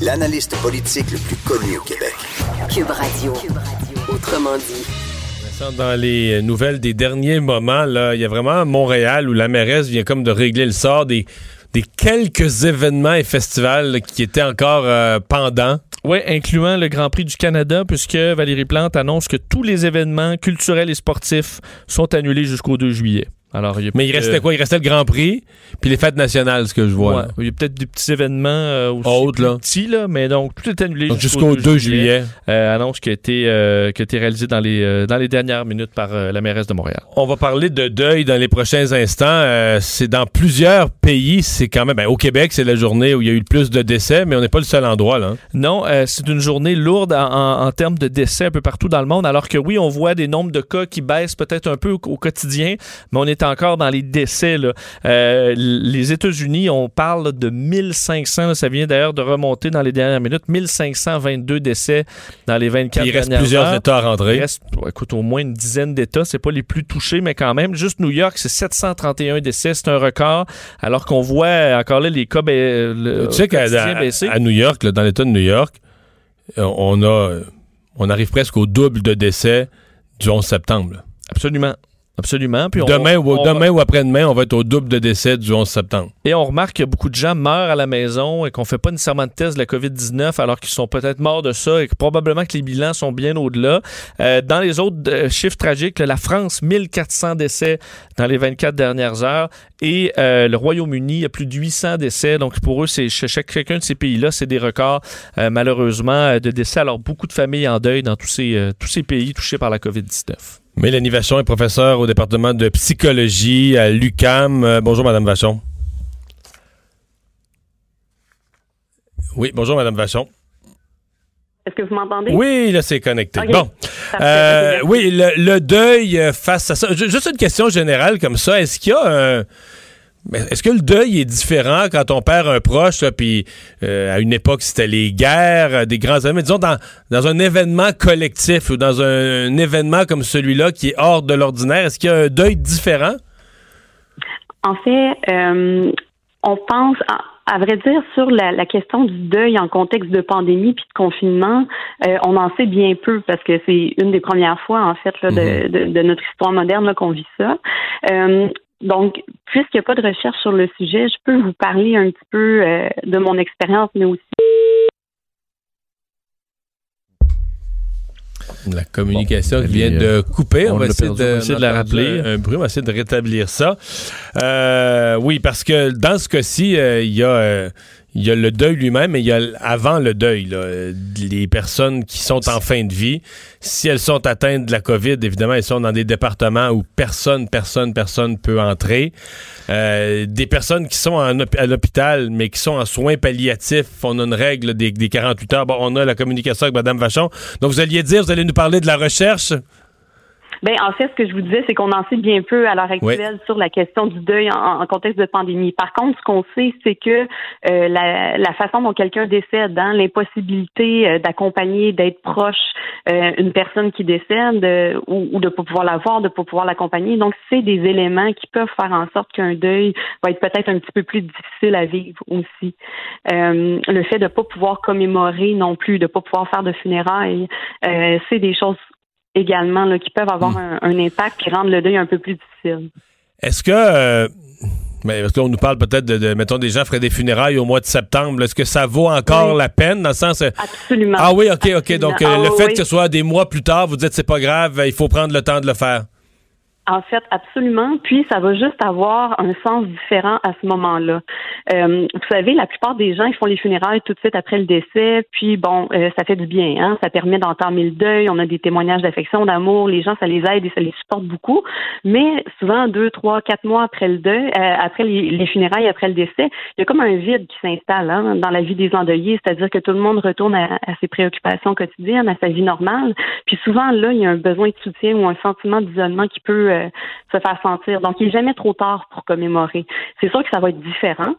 l'analyste politique le plus connu au Québec. Cube Radio. Autrement dit. Dans les nouvelles des derniers moments, là, il y a vraiment Montréal où la mairesse vient comme de régler le sort des, des quelques événements et festivals qui étaient encore euh, pendants. Oui, incluant le Grand Prix du Canada, puisque Valérie Plante annonce que tous les événements culturels et sportifs sont annulés jusqu'au 2 juillet. Alors, il Mais il restait quoi? Il restait le Grand Prix, puis les fêtes nationales, ce que je vois. il y a peut-être des petits événements euh, aussi là. petits, là, mais donc tout est annulé jusqu'au 2 juillet. Euh, annonce qui a été, euh, qui a été réalisée dans les, euh, dans les dernières minutes par la mairesse de Montréal. On va parler de deuil dans les prochains instants. c'est dans plusieurs pays, c'est quand même... Ben, au Québec, c'est la journée où il y a eu le plus de décès, mais on n'est pas le seul endroit, là. Hein. Non, c'est une journée lourde en, en, termes de décès un peu partout dans le monde, alors que oui, on voit des nombres de cas qui baissent peut-être un peu au, au quotidien, mais on est encore dans les décès. Euh, les États-Unis, on parle de 1500, ça vient d'ailleurs de remonter dans les dernières minutes, 1522 décès dans les 24 Il reste plusieurs États à rentrer. Il reste, écoute, au moins une dizaine d'États. C'est pas les plus touchés, mais quand même. Juste New York, c'est 731 décès. C'est un record. Alors qu'on voit encore là les cas le, Tu sais qu'à à, New York, dans l'État de New York, euh, on a, on arrive presque au double de décès du 11 septembre. Absolument. Absolument. Puis demain, ou, demain ou après-demain, on va être au double de décès du 11 septembre. Et on remarque que beaucoup de gens meurent à la maison et qu'on fait pas nécessairement de test de la COVID-19 alors qu'ils sont peut-être morts de ça et que probablement que les bilans sont bien au-delà. Euh, dans les autres euh, chiffres tragiques, la France, 1400 décès dans les 24 dernières heures et euh, le Royaume-Uni, il y a plus de 800 décès. Donc pour eux, c'est chacun de ces pays-là, c'est des records malheureusement de décès. Alors beaucoup de familles en deuil dans tous ces, tous ces pays touchés par la COVID-19. Mélanie Vachon est professeure au département de psychologie à l'UCAM. Euh, bonjour, Madame Vachon. Oui, bonjour, Madame Vachon. Est-ce que vous m'entendez? Oui, là, c'est connecté. Bon. Euh, oui, le, deuil euh, face à ça. Juste une question générale comme ça. Est-ce qu'il y a un est-ce que le deuil est différent quand on perd un proche, puis euh, à une époque c'était les guerres, euh, des grands amis, disons dans, dans un événement collectif ou dans un, événement comme celui-là qui est hors de l'ordinaire, est-ce qu'il y a un deuil différent? En fait, euh, on pense, à, vrai dire, sur la, question du deuil en contexte de pandémie puis de confinement, on en sait bien peu parce que c'est une des premières fois, en fait, là, de, mm-hmm. de, notre histoire moderne qu'on vit ça. Donc, puisqu'il n'y a pas de recherche sur le sujet, je peux vous parler un petit peu euh, de mon expérience, mais aussi. La communication vient de couper. On, va essayer de, la rappeler. Un, bruit, on va essayer de rétablir ça. Euh, oui, parce que dans ce cas-ci, euh, il y a il y a le deuil lui-même, mais il y a avant le deuil, les personnes qui sont en fin de vie. Si elles sont atteintes de la COVID, évidemment, elles sont dans des départements où personne, personne, personne peut entrer. Euh, des personnes qui sont à l'hôpital, mais qui sont en soins palliatifs, on a une règle des, des 48 heures. Bon, on a la communication avec Mme Vachon. Donc, vous alliez dire, vous allez nous parler de la recherche? Ben, en fait, ce que je vous disais, c'est qu'on en sait bien peu à l'heure actuelle sur la question du deuil en, contexte de pandémie. Par contre, ce qu'on sait, c'est que euh, la, la, façon dont quelqu'un décède, hein, l'impossibilité euh, d'accompagner, d'être proche euh, une personne qui décède ou, ou, de ne pas pouvoir la voir, de ne pas pouvoir l'accompagner. Donc, c'est des éléments qui peuvent faire en sorte qu'un deuil va être peut-être un petit peu plus difficile à vivre aussi. le fait de ne pas pouvoir commémorer non plus, de ne pas pouvoir faire de funérailles, c'est des choses également là, qui peuvent avoir hmm. un, impact qui rendent le deuil un peu plus difficile. Est-ce que euh, mais parce qu'on nous parle peut-être de, mettons des gens feraient des funérailles au mois de septembre. Est-ce que ça vaut encore la peine dans le sens euh, Absolument. Ah oui, ok, ok. Donc euh, ah le fait que ce soit des mois plus tard, vous dites c'est pas grave, il faut prendre le temps de le faire. En fait, absolument. Puis, ça va juste avoir un sens différent à ce moment-là. Euh, vous savez, la plupart des gens, ils font les funérailles tout de suite après le décès. Puis, bon, euh, ça fait du bien. Hein? Ça permet d'entamer le deuil. On a des témoignages d'affection, d'amour. Les gens, ça les aide et ça les supporte beaucoup. Mais souvent, deux, trois, quatre mois après le deuil, euh, après les, funérailles, après le décès, il y a comme un vide qui s'installe hein, dans la vie des endeuillés. C'est-à-dire que tout le monde retourne à, à, ses préoccupations quotidiennes, à sa vie normale. Puis souvent, là, il y a un besoin de soutien ou un sentiment d'isolement qui peut euh, se faire sentir. Donc, il n'est jamais trop tard pour commémorer. C'est sûr que ça va être différent.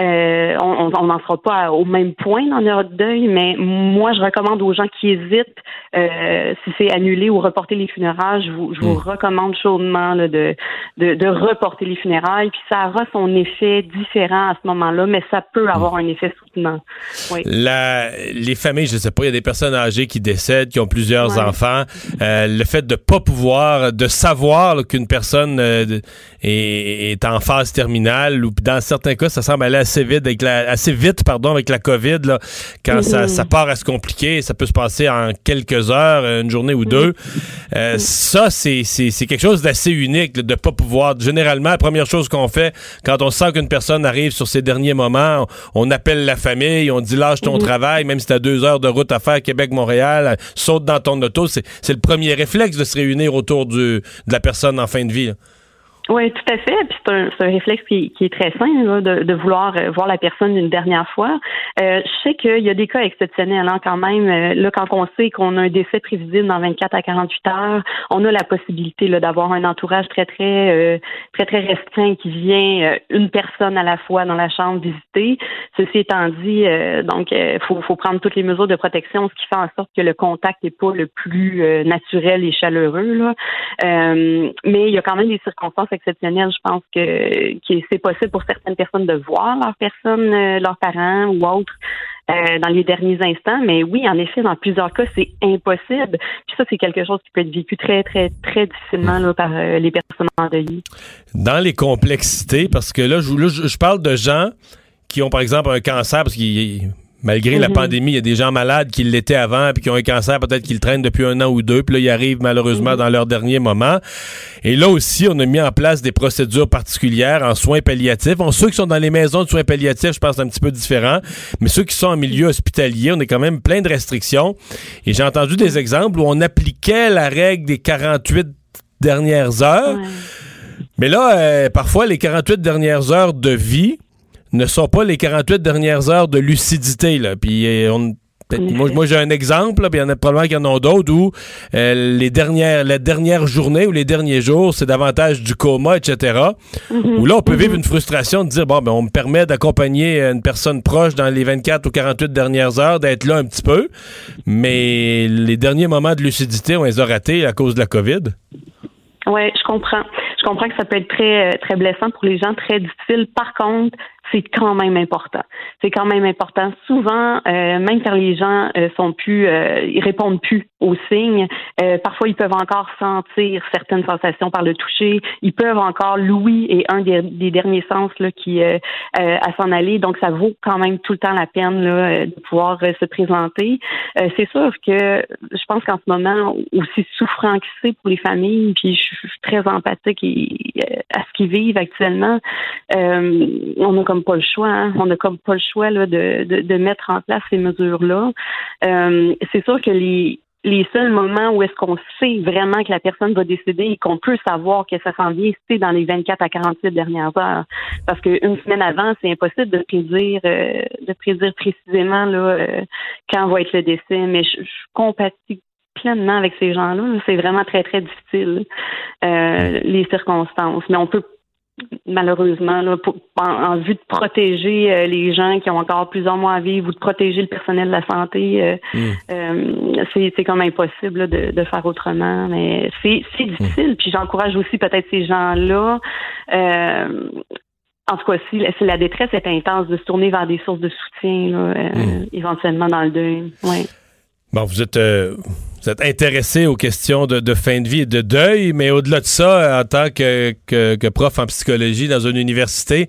Euh, on n'en sera pas au même point dans notre deuil, mais moi, je recommande aux gens qui hésitent, euh, si c'est annulé ou reporter les funérailles, je vous, je vous mm. recommande chaudement là, de, de, de, reporter les funérailles. Puis ça aura son effet différent à ce moment-là, mais ça peut avoir mm. un effet soutenant. Oui. La, les familles, je sais pas, il y a des personnes âgées qui décèdent, qui ont plusieurs enfants. Euh, le fait de pas pouvoir, de savoir qu'une personne euh, est, en phase terminale ou dans certains cas, ça semble aller assez vite avec la, assez vite pardon avec la Covid là, quand ça, mm-hmm. ça, part à se compliquer, ça peut se passer en quelques heures, une journée ou deux. Euh, ça c'est quelque chose d'assez unique de pas pouvoir. Généralement, la première chose qu'on fait quand on sent qu'une personne arrive sur ses derniers moments, on, appelle la famille, on dit lâche ton mm-hmm. travail, même si tu as deux heures de route à faire Québec-Montréal, saute dans ton auto. C'est le premier réflexe de se réunir autour du, de la personne en fin de vie. Oui, tout à fait. Puis c'est un, un, réflexe qui, qui, est très sain là, de, de, vouloir euh, voir la personne une dernière fois. Euh, je sais qu'il y a des cas exceptionnels hein, quand même. Euh, là, quand on sait qu'on a un décès prévisible dans 24 à 48 heures, on a la possibilité d'avoir un entourage très très euh, très très restreint qui vient une personne à la fois dans la chambre visiter. Ceci étant dit, donc faut, faut, prendre toutes les mesures de protection, ce qui fait en sorte que le contact n'est pas le plus naturel et chaleureux. Là. mais il y a quand même des circonstances exceptionnel. Je pense que, c'est possible pour certaines personnes de voir leur personne, euh, leurs parents ou autres euh, dans les derniers instants. Mais oui, en effet, dans plusieurs cas, c'est impossible. Puis ça, c'est quelque chose qui peut être vécu très, très, très difficilement là, par euh, les personnes endeuillées. Dans les complexités, parce que là, je, je parle de gens qui ont, par exemple, un cancer, parce qu'ils Malgré la mhm. pandémie, il y a des gens malades qui l'étaient avant puis qui ont un cancer peut-être qu'ils traînent depuis un an ou deux, puis là ils arrivent malheureusement mhm. dans leur dernier moment. Et là aussi, on a mis en place des procédures particulières en soins palliatifs. On, ceux qui sont dans les maisons de soins palliatifs, je pense c'est un petit peu différent, mais ceux qui sont en milieu hospitalier, on est quand même plein de restrictions. Et j'ai entendu des exemples où on appliquait la règle des 48 dernières heures. Mais là, euh, parfois, les 48 dernières heures de vie, ne sont pas les 48 dernières heures de lucidité. Là. Puis euh, on, moi, j'ai un exemple, puis il y en a probablement qu'il y en a d'autres où euh, les dernières, la dernière journée ou les derniers jours, c'est davantage du coma, etc. Mhm. Où là, on peut vivre mhm. une frustration de dire bon, ben, on me permet d'accompagner une personne proche dans les 24 ou 48 dernières heures, d'être là un petit peu, mais les derniers moments de lucidité, on les a ratés à cause de la COVID. Oui, je comprends. Je comprends que ça peut être très, euh, très blessant pour les gens, très difficile. Par contre, c'est quand même important. C'est quand même important. Souvent, euh, même quand les gens euh, sont plus, euh, ils répondent plus aux signes, euh, parfois ils peuvent encore sentir certaines sensations par le toucher. Ils peuvent encore l'ouïe et un des, derniers sens là qui à s'en aller. Donc ça vaut quand même tout le temps la peine là, de pouvoir se présenter. c'est sûr que je pense qu'en ce moment, aussi souffrant que c'est pour les familles, puis je suis très empathique à ce qu'ils vivent actuellement, on a comme pas le choix. Hein. On n'a comme pas le choix là, de, de, mettre en place ces mesures-là. Euh, c'est sûr que les, les seuls moments où est-ce qu'on sait vraiment que la personne va décéder et qu'on peut savoir que ça s'en vient, c'est dans les 24 à 48 dernières heures. Parce qu'une semaine avant, c'est impossible de prédire euh, de prédire précisément là, euh, quand va être le décès. Mais je, je compatis pleinement avec ces gens-là. C'est vraiment très, très difficile, les circonstances. Mais on peut malheureusement, là, en, vue de protéger euh, les gens qui ont encore plusieurs mois à vivre ou de protéger le personnel de la santé, euh, mm. euh, c'est comme impossible de, de, faire autrement. Mais c'est difficile. Mm. Puis j'encourage aussi peut-être ces gens-là. en tout cas, si, la détresse est intense, de se tourner vers des sources de soutien, là, mm. éventuellement dans le deuil. Ouais. Bon, vous êtes vous êtes intéressé aux questions de, fin de vie et de deuil, mais au-delà de ça, en tant que, que, prof en psychologie dans une université,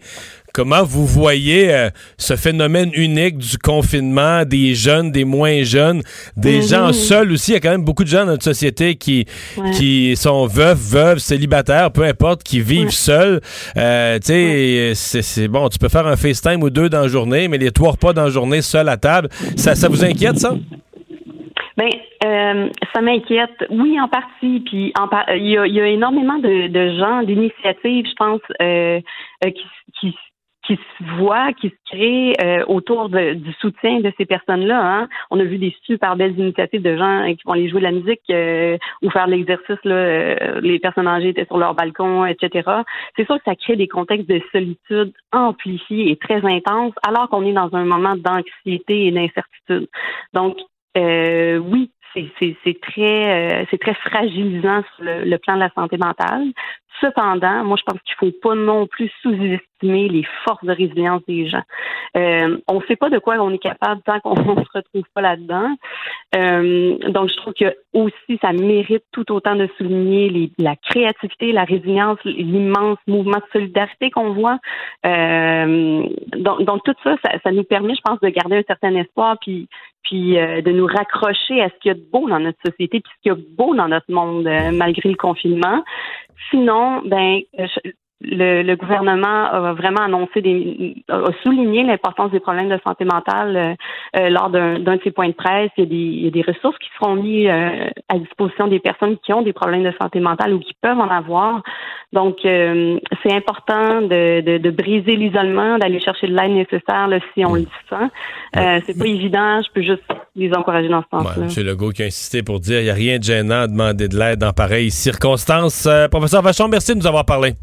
comment vous voyez euh, ce phénomène unique du confinement, des jeunes, des moins jeunes, des Mhm. gens seuls aussi? Il y a quand même beaucoup de gens dans notre société qui, Ouais. qui sont veufs, veuves, célibataires, peu importe, qui vivent Ouais. seuls. Euh, tu sais, c'est- c'est bon, tu peux faire un FaceTime ou deux dans la journée, mais les trois repas dans la journée, seul à table, ça, ça vous inquiète, ça? Ben, euh, ça m'inquiète. Oui, en partie. Puis, en par- il y a, il y a énormément de, de gens, d'initiatives, je pense, euh, euh, qui, qui, qui se voient, qui se créent euh, autour de- du soutien de ces personnes-là. Hein. On a vu des super belles initiatives de gens euh, qui vont aller jouer de la musique euh, ou faire l'exercice. Les personnes âgées étaient sur leur balcon, etc. C'est sûr que ça crée des contextes de solitude amplifiés et très intenses, alors qu'on est dans un moment d'anxiété et d'incertitude. Donc, euh, oui, c'est très, euh, très fragilisant sur le, le plan de la santé mentale. Cependant, moi, je pense qu'il faut pas non plus sous-estimer les forces de résilience des gens. Euh, on ne sait pas de quoi on est capable tant qu'on ne se retrouve pas là-dedans. Euh, donc, je trouve que aussi, ça mérite tout autant de souligner la créativité, la résilience, l'immense mouvement de solidarité qu'on voit. Euh, donc, tout ça, ça, nous permet, je pense, de garder un certain espoir, puis de nous raccrocher à ce qu'il y a de beau dans notre société, puis ce qu'il y a de beau dans notre monde malgré le confinement. Sinon, ben je- le, le gouvernement a vraiment annoncé des a souligné l'importance des problèmes de santé mentale euh, euh, lors d'un d'un de ses points de presse. Il y a des, il y a des ressources qui seront mises euh, à disposition des personnes qui ont des problèmes de santé mentale ou qui peuvent en avoir. Donc, euh, c'est important de, de, de briser l'isolement, d'aller chercher de l'aide nécessaire là, si on le sent. Euh, c'est pas évident. Je peux juste les encourager dans ce sens-là. M. Legault qui a insisté pour dire qu'il n'y a rien de gênant à demander de l'aide dans pareilles circonstances. Euh, professeur Vachon, merci de nous avoir parlé.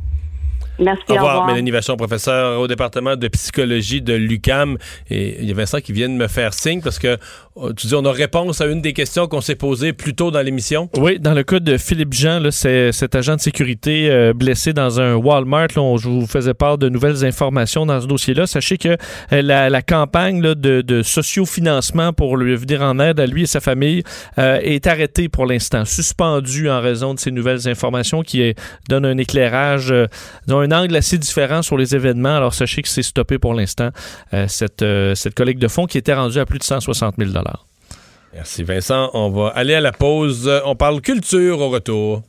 Merci, Au revoir, au revoir. Mélanie Vachon, professeure au département de psychologie de l'UCAM. Et il y a Vincent qui vient de me faire signe parce que euh, tu dis on a réponse à une des questions qu'on s'est posées plus tôt dans l'émission. Oui, dans le cas de Philippe Jean, là, c'est cet agent de sécurité euh, blessé dans un Walmart. Là, on, je vous faisais part de nouvelles informations dans ce dossier-là. Sachez que euh, la, la campagne là, de, de sociofinancement pour lui venir en aide à lui et sa famille euh, est arrêtée pour l'instant, suspendue en raison de ces nouvelles informations qui donnent un éclairage, euh, dont un angle assez différent sur les événements. Alors sachez que c'est stoppé pour l'instant, euh, cette, euh, cette collecte de fonds qui était rendue à plus de 160 000 Merci Vincent. On va aller à la pause. On parle culture au retour.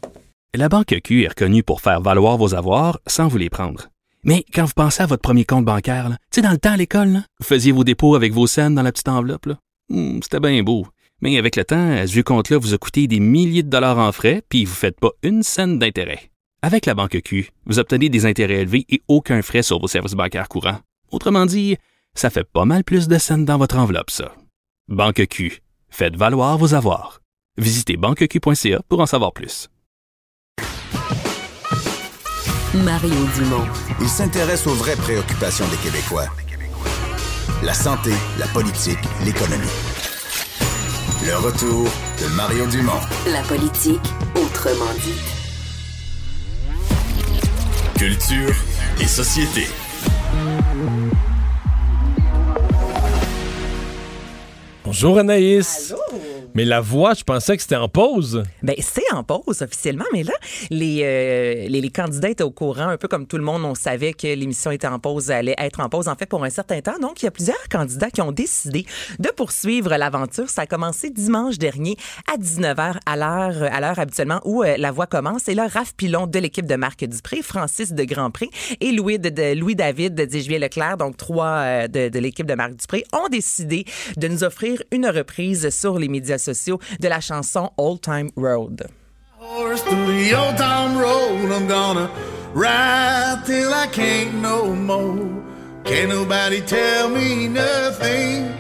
La Banque Q est reconnue pour faire valoir vos avoirs sans vous les prendre. Mais quand vous pensez à votre premier compte bancaire, tu sais, dans le temps à l'école, là, vous faisiez vos dépôts avec vos scènes dans la petite enveloppe. Hmm, C'était bien beau. Mais avec le temps, ce vieux compte-là vous a coûté des milliers de dollars en frais, puis vous ne faites pas une scène d'intérêt. Avec la Banque Q, vous obtenez des intérêts élevés et aucun frais sur vos services bancaires courants. Autrement dit, ça fait pas mal plus de scènes dans votre enveloppe, ça. Banque Q. Faites valoir vos avoirs. Visitez banqueq.ca pour en savoir plus. Mario Dumont. Il s'intéresse aux vraies préoccupations des Québécois. La santé, la politique, l'économie. Le retour de Mario Dumont. La politique, autrement dit. Culture et société. Bonjour Anaïs. Mais la voix, je pensais que c'était en pause. Ben, c'est en pause officiellement, mais là, les, euh, les, les candidats étaient au courant, un peu comme tout le monde, on savait que l'émission était en pause, allait être en pause, en fait, pour un certain temps. Donc, il y a plusieurs candidats qui ont décidé de poursuivre l'aventure. Ça a commencé dimanche dernier à 19h à l'heure, à l'heure habituellement où euh, la voix commence. Et là, Raph Pilon de l'équipe de Marc Dupré, Francis de Grandpré et Louis, de, de- Louis David de Dijuvier Leclerc, donc trois euh, de, de l'équipe de Marc Dupré, ont décidé de nous offrir une reprise sur les médias de la chanson Old Time Road. Nobody tell me nothing.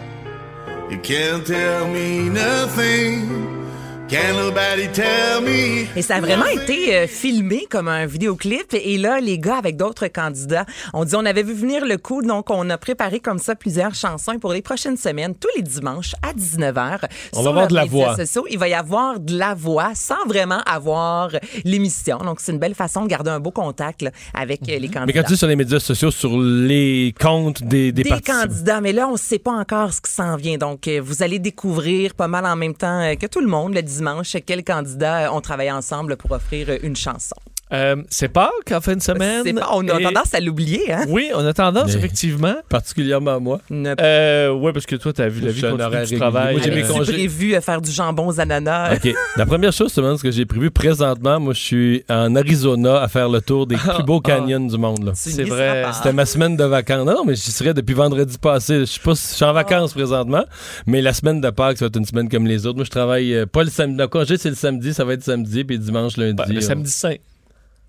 Can't tell me nothing. Can't nobody tell me? Et ça a vraiment été euh, filmé comme un vidéoclip. Et là, les gars, avec d'autres candidats, on dit on avait vu venir le coup, donc on a préparé comme ça plusieurs chansons. Pour les prochaines semaines, tous les dimanches à 19h, On va avoir de la voix. Sociaux, il va y avoir de la voix sans vraiment avoir l'émission. Donc, c'est une belle façon de garder un beau contact là, avec euh, les Mais candidats. quand tu dis sur les médias sociaux, sur les comptes des, des, des candidats, mais là, on ne sait pas encore ce qui s'en vient. Donc, euh, vous allez découvrir pas mal en même temps que tout le monde le dimanche quels candidats euh, ont travaillé ensemble pour offrir euh, une chanson? Euh, c'est Pâques en fin de semaine. C'est pas- on a et- tendance à l'oublier, hein? Oui, on a tendance, Mais- effectivement. Particulièrement moi. Ne Euh, oui, parce que toi, t'as vu la vie continue du travail. Moi, j'ai mes Euh, congés. J'ai prévu euh, faire du jambon aux ananas. OK. La première chose, c'est ce que j'ai prévu présentement. Moi, je suis en Arizona à faire le tour des plus beaux canyons du monde. là. Tu C'est vrai. C'était ma semaine de vacances. Non, non, mais j'y serais depuis vendredi passé. Je suis pas, je suis en vacances présentement, mais la semaine de Pâques, ça va être une semaine comme les autres. Moi, je travaille pas le samedi. Le congé, c'est le samedi, ça va être samedi, puis dimanche, lundi. ben, le samedi saint.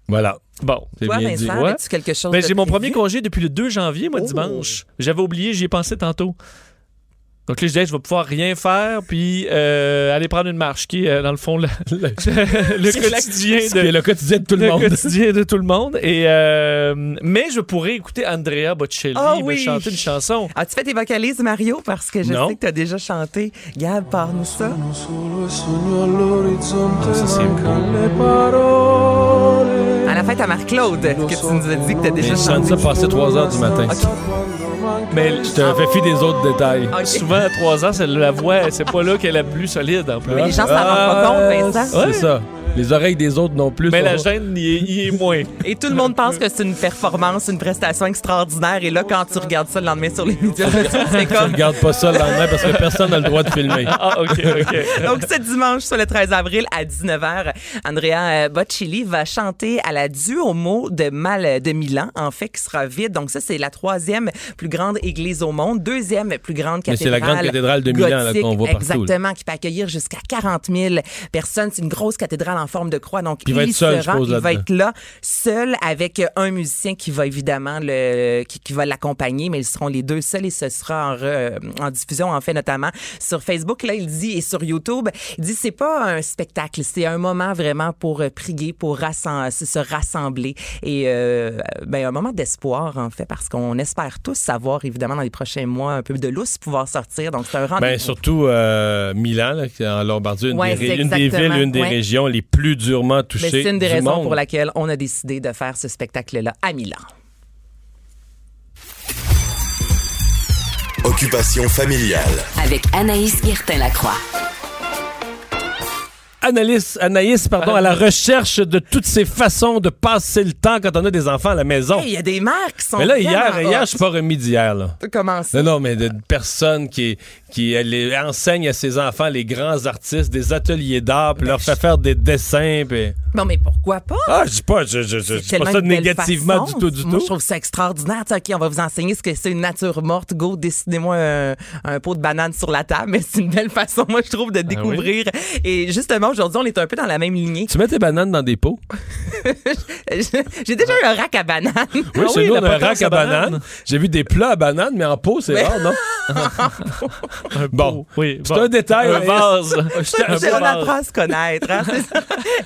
Voilà. Bon. C'est Toi, bien dit. Vincent, Ouais. as-tu quelque chose Ben, j'ai mon premier congé depuis le 2 janvier, moi, Oh. dimanche. J'avais oublié, j'y ai pensé tantôt. Donc là, je disais, je vais pouvoir rien faire, puis euh, aller prendre une marche, qui est, euh, dans le fond, le, le- le quotidien de, le quotidien de tout le, le monde. quotidien de tout le monde. Et, euh, mais je pourrais écouter Andrea Bocelli Ah me chanter une chanson. As-tu fait tes vocalises, Mario? Parce que je Non. sais que tu as déjà chanté. Gab, parle-nous ça. Ça, c'est À la fête à Marc-Claude, que tu nous as dit que tu as déjà Je chante chanté. ça passé 3 heures du matin. Mais Je te fais fi des autres détails. Souvent, à 3 ans, c'est la voix, c'est pas là qu'elle est la plus solide, en plus. Mais les gens s'en rendent pas compte, Vincent. C'est ça. Les oreilles des autres non plus. Mais la gêne, il est, il est moins. Et tout le monde pense que c'est une performance, une prestation extraordinaire. Et là, quand tu regardes ça le lendemain sur les médias sociaux, c'est Tu comme. regardes pas ça le lendemain parce que personne n'a le droit de filmer. Ah, OK, OK. Donc, ce dimanche, sur le 13 avril à 19h, Andrea euh, Bocelli va chanter à la Duomo de, Mal, de Milan, en fait, qui sera vide. Donc, ça, c'est la troisième plus grande église au monde, deuxième plus grande Mais cathédrale. c'est la grande cathédrale de Milan, qu'on voit partout, là. Exactement, qui peut accueillir jusqu'à 40 000 personnes. C'est une grosse cathédrale en forme de croix. Donc, il va il être seul, se je rend, suppose, il va être là, seul, avec un musicien qui va évidemment le, qui, qui va l'accompagner, mais ils seront les deux seuls et ce sera en, re- en diffusion, en fait, notamment sur Facebook. Là, il dit, et sur YouTube, il dit, c'est pas un spectacle, c'est un moment vraiment pour euh, prier, pour rassem- se se rassembler et, euh, ben, un moment d'espoir, en fait, parce qu'on espère tous savoir, évidemment, dans les prochains mois, un peu de lousse pouvoir sortir. Donc, c'est un rendez-vous. Ben, surtout euh, Milan, là, qui est en Lombardie, une, Ouais, des, une villes, une des ouais. régions les plus durement Mais c'est une des raisons monde. pour laquelle on a décidé de faire ce spectacle-là à Milan. Occupation familiale. Avec Anaïs Guertin-Lacroix. Anaïs, Anaïs pardon, à la recherche de toutes ces façons de passer le temps quand on a des enfants à la maison. Hey, Il y a des mères qui sont. mais là, hier, hier je suis pas remis d'hier. Là. Comment ça? Non, non, mais de personnes qui, qui elle les enseignent à ses enfants les grands artistes, des ateliers d'art, puis leur fait faire des dessins. Puis... Bon, mais pourquoi pas? Ah, je dis pas, je, je, je, dis pas ça négativement façon. du tout, du Moi, tout. je trouve ça extraordinaire. Tu sais, OK, on va vous enseigner ce que c'est une nature morte. Go, décidez-moi un, un pot de banane sur la table. Mais c'est une belle façon, moi, je trouve, de découvrir. Et justement, aujourd'hui, on est un peu dans la même lignée. Tu mets tes bananes dans des pots? J'ai déjà eu un rack à bananes. Oui, Ah chez oui, nous, on a un rack à bananes. bananes. J'ai vu des plats à bananes, mais en pot, c'est Mais- rare, non? bon. Oui, C'est bon. un détail. Un vase. Un on apprend à se connaître. hein.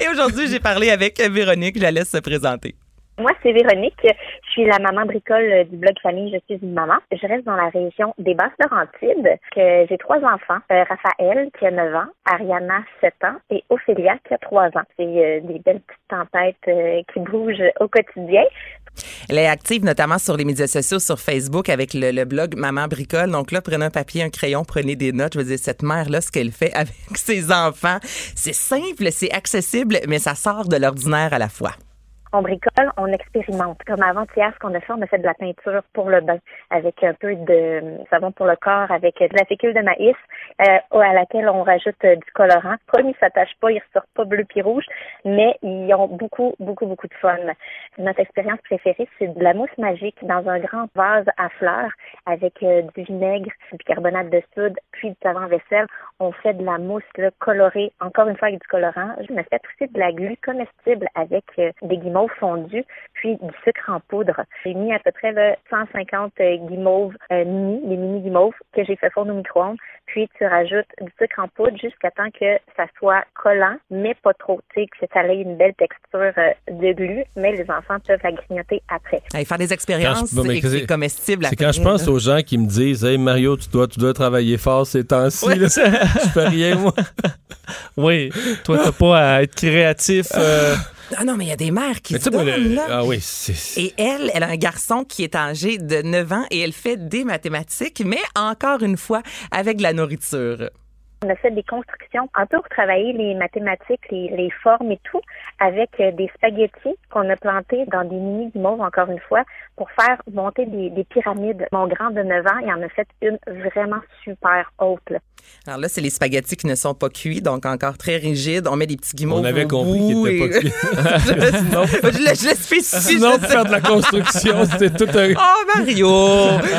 Et aujourd'hui, j'ai parlé avec Véronique. Je la laisse se présenter. Moi, c'est Véronique. Je suis la maman bricole du blog Famille Je suis une maman. Je reste dans la région des Basses-Laurentides. J'ai trois enfants. Euh, Raphaël, qui a 9 ans, Ariana, 7 ans, et Ophélia, qui a 3 ans. C'est euh, des belles petites tempêtes euh, qui bougent au quotidien. Elle est active notamment sur les médias sociaux, sur Facebook, avec le, le blog Maman Bricole. Donc là, prenez un papier, un crayon, prenez des notes. Je veux dire, cette mère-là, ce qu'elle fait avec ses enfants, c'est simple, c'est accessible, mais ça sort de l'ordinaire à la fois. On bricole, on expérimente. Comme avant-hier, ce qu'on a fait, on a fait de la peinture pour le bain avec un peu de savon pour le corps, avec de la fécule de maïs euh, à laquelle on rajoute euh, du colorant. Promis, ça tâche pas, ils ressortent pas bleu puis rouge, mais ils ont beaucoup, beaucoup, beaucoup de fun. Notre expérience préférée, c'est de la mousse magique dans un grand vase à fleurs avec euh, du vinaigre, du bicarbonate de soude, puis du savon à vaisselle. On fait de la mousse là, colorée, encore une fois avec du colorant. Je me fais aussi de la glu comestible avec euh, des guimauves fondus, puis du sucre en poudre. J'ai mis à peu près là, 150 euh, guimauves euh, mini, les mini guimauves que j'ai fait fondre au micro-ondes. Puis tu rajoutes du sucre en poudre jusqu'à temps que ça soit collant, mais pas trop, tu sais, que ça ait une belle texture euh, de glu, mais les enfants peuvent la grignoter après. Allez, faire des expériences, c'est comestible. C'est quand je pense aux gens qui me disent Hey Mario, tu dois, tu dois travailler fort ces temps-ci. Ouais. là. je fais rien, moi. Oui, toi, t'as pas à être créatif. euh, Ah non, mais il y a des mères qui Mais se le- là. Ah oui, c'est. Et elle, elle a un garçon qui est âgé de 9 ans et elle fait des mathématiques, mais encore une fois, avec de la nourriture. On a fait des constructions un peu pour travailler les mathématiques, les, les formes et tout, avec euh, des spaghettis qu'on a plantés dans des mini guimauves, encore une fois, pour faire monter des, des pyramides. Mon grand de 9 ans, il en a fait une vraiment super haute. là. Alors là, c'est les spaghettis qui ne sont pas cuits, donc encore très rigides. On met des petits guimauves On avait au compris qu'ils pas cuits. je, je spécifie. Sinon, je pour sais faire de la construction, c'était tout un... Oh, Mario!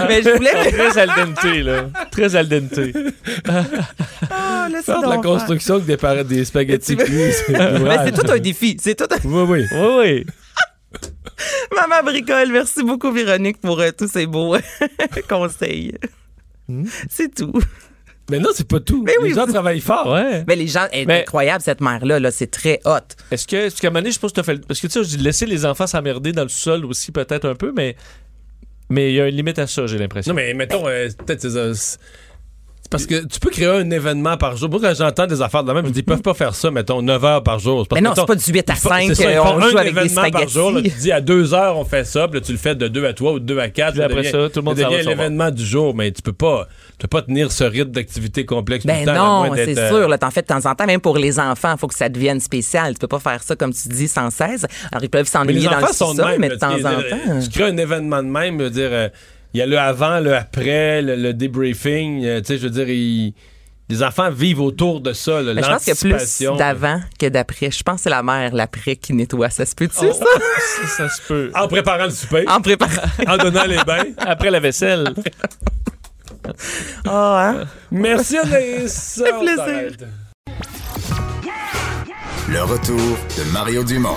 Mais je voulais... Très al dente, là. Très al dente. Ah, Faire de la construction avec des, par- des spaghettis Tu cuits, c'est Mais l'ouvrage. c'est tout un défi. C'est tout un... Oui, oui. Oui, oui. Maman Bricole, merci beaucoup, Véronique, pour euh, tous ces beaux conseils. C'est tout. Mais non, c'est pas tout. Mais les oui, gens vous- travaillent fort. Ouais. Mais les gens, elle est Mais- incroyable, cette mère-là. Là, c'est très hot. Est-ce que, est-ce qu'à un moment donné, je pense que t'as fait. le- Parce que tu sais, je dis laisser les enfants s'emmerder dans le sol aussi, peut-être un peu, mais. Mais il y a une limite à ça, j'ai l'impression. Non, mais mettons, euh, peut-être c'est ça, c'est- c'est parce que tu peux créer un événement par jour. Moi, quand j'entends des affaires de même, je dis, ils peuvent pas faire ça, mettons, 9 heures par jour. Parce Mais non, c'est pas du 8 à ils font- 5, c'est ça, euh, on un joue avec des événement par jour. là, tu dis, à 2 heures, on fait ça, puis là, tu le fais de 2 à 3 ou de 2 à 4. Puis après ça, tout le monde devient l'événement du jour, mais tu peux pas, tu peux pas tenir ce rythme d'activité complexe tout Ben le temps. à non, c'est euh, sûr. Là, t'en fais de temps en temps, même pour les enfants, il faut que ça devienne spécial. Tu peux pas faire ça, comme tu dis, sans cesse. Alors, ils peuvent s'ennuyer dans le même. mais de temps en temps. Tu crées un événement de même, je veux dire, euh, il y a le avant, le après, le, le debriefing. euh, tu sais, je veux dire, les enfants vivent autour de ça, là, Mais je pense qu'il y a plus l'anticipation. d'avant que d'après. Je pense que c'est la mère, l'après, qui nettoie. Ça se peut-tu, Oh. ça? ça, ça se peut. En préparant le souper, En préparant. en donnant les bains. Après la vaisselle. Ah, hein? Merci Anaïs. fait On plaisir. Le retour de Mario Dumont.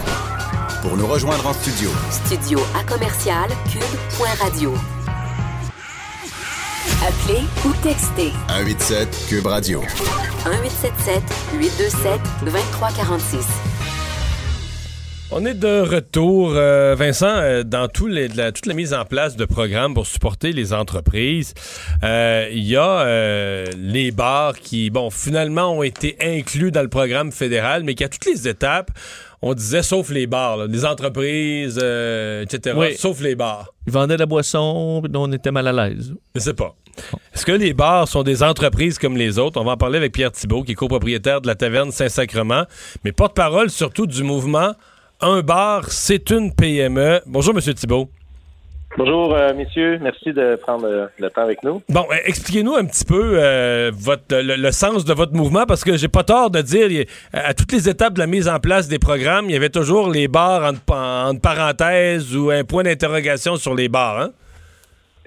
Pour nous rejoindre en studio, Studio à commercial cube.radio. Appelez ou textez 187 Cube Radio. 1877 827 2346. On est de retour, euh, Vincent, euh, dans tous les- la- toute la mise en place de programmes pour supporter les entreprises. Euh, Il y a euh, les bars qui, bon, finalement ont été inclus dans le programme fédéral, mais qu'à toutes les étapes, on disait sauf les bars, là, les entreprises, euh, etc., Oui. sauf les bars. Ils vendaient de la boisson, puis on était mal à l'aise. Je sais pas. Est-ce que les bars sont des entreprises comme les autres? On va en parler avec Pierre Thibault, qui est copropriétaire de la taverne Saint-Sacrement, mais porte-parole surtout du mouvement Un bar, c'est une PME. Bonjour, Monsieur Thibault. Bonjour, euh, messieurs. Merci de prendre euh, le temps avec nous. Bon, euh, expliquez-nous un petit peu votre, le, le sens de votre mouvement, parce que j'ai pas tort de dire, a- à toutes les étapes de la mise en place des programmes, il y avait toujours les bars entre, entre parenthèses ou un point d'interrogation sur les bars. Hein?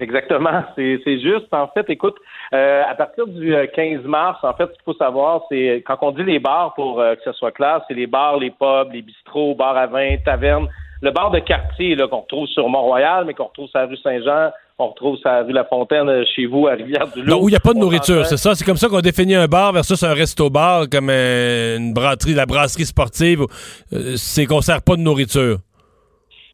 Exactement, c'est juste. En fait, écoute, à partir du euh, 15 mars, en fait, ce qu'il faut savoir, c'est quand on dit les bars, pour que ce soit clair, c'est les bars, les pubs, les bistrots, bars à vin, tavernes. Le bar de quartier là, qu'on retrouve sur Mont-Royal, mais qu'on retrouve sur la rue Saint-Jean, qu'on retrouve sur la rue La Fontaine euh, chez vous, à Rivière-du-Loup. Donc, où il n'y a pas de On nourriture, c'est ça? C'est comme ça qu'on définit un bar versus un resto-bar, comme euh, une brasserie, la brasserie sportive. euh, c'est qu'on sert pas de nourriture.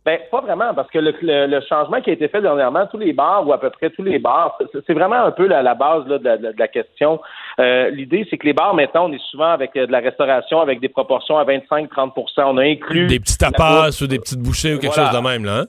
Ben, pas vraiment, parce que le, le- le changement qui a été fait dernièrement, tous les bars, ou à peu près tous les bars, c'est- vraiment un peu la, la base là, de, la, de la question. Euh, L'idée, c'est que les bars, maintenant, on est souvent avec euh, de la restauration avec des proportions à 25-30 On a inclus... Des petits tapas ou des petites bouchées ou quelque Voilà. chose de même, là. hein?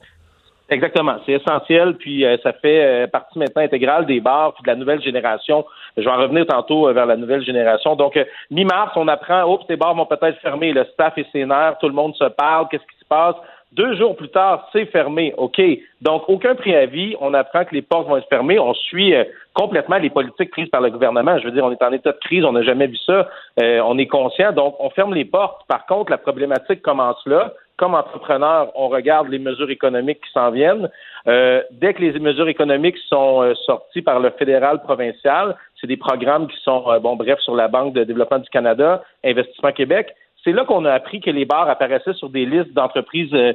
Exactement, c'est essentiel, puis euh, ça fait euh, partie maintenant intégrale des bars, puis de la nouvelle génération. Je vais en revenir tantôt euh, vers la nouvelle génération. Donc, mi-mars, on apprend, oups, ces bars vont peut-être fermer, le staff est sénère, tout le monde se parle, qu'est-ce qui se passe? Deux jours plus tard, c'est fermé, OK. Donc, aucun préavis, on apprend que les portes vont être fermées, on suit euh, complètement les politiques prises par le gouvernement. Je veux dire, on est en état de crise, on n'a jamais vu ça, Euh, on est conscient, donc on ferme les portes. Par contre, la problématique commence là comme entrepreneur, on regarde les mesures économiques qui s'en viennent. Euh, dès que les mesures économiques sont euh, sorties par le fédéral provincial, c'est des programmes qui sont, euh, bon, bref, sur la Banque de développement du Canada, Investissement Québec. C'est là qu'on a appris que les bars apparaissaient sur des listes d'entreprises euh,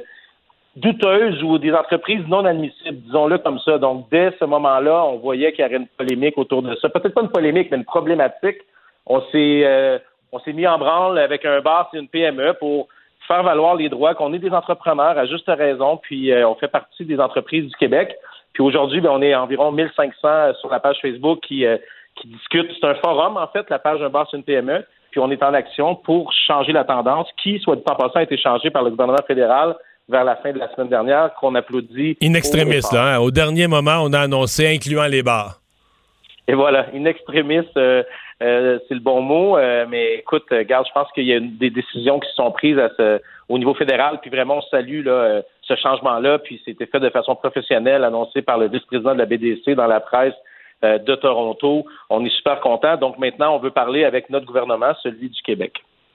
douteuses ou des entreprises non admissibles, disons-le comme ça. Donc, dès ce moment-là, on voyait qu'il y avait une polémique autour de ça. Peut-être pas une polémique, mais une problématique. On s'est euh, on s'est mis en branle avec un bar, c'est une PME, pour faire valoir les droits, qu'on est des entrepreneurs à juste raison, puis euh, on fait partie des entreprises du Québec. Puis aujourd'hui, ben, on est environ 1500 sur la page Facebook qui, discutent. C'est un forum, en fait, la page Un bar, c'est une PME. Puis on est en action pour changer la tendance qui, soit dit en passant, a été changée par le gouvernement fédéral vers la fin de la semaine dernière, qu'on applaudit. In extremis, là. hein? Au dernier moment, on a annoncé incluant les bars. Et voilà, une extrémiste, euh, euh, c'est le bon mot. euh, mais écoute, garde, je pense qu'il y a des décisions qui sont prises à ce- au niveau fédéral. Puis vraiment, on salue là, ce changement-là. Puis c'était fait de façon professionnelle, annoncé par le vice-président de la BDC dans la presse de Toronto. On est super content. Donc maintenant, on veut parler avec notre gouvernement, celui du Québec.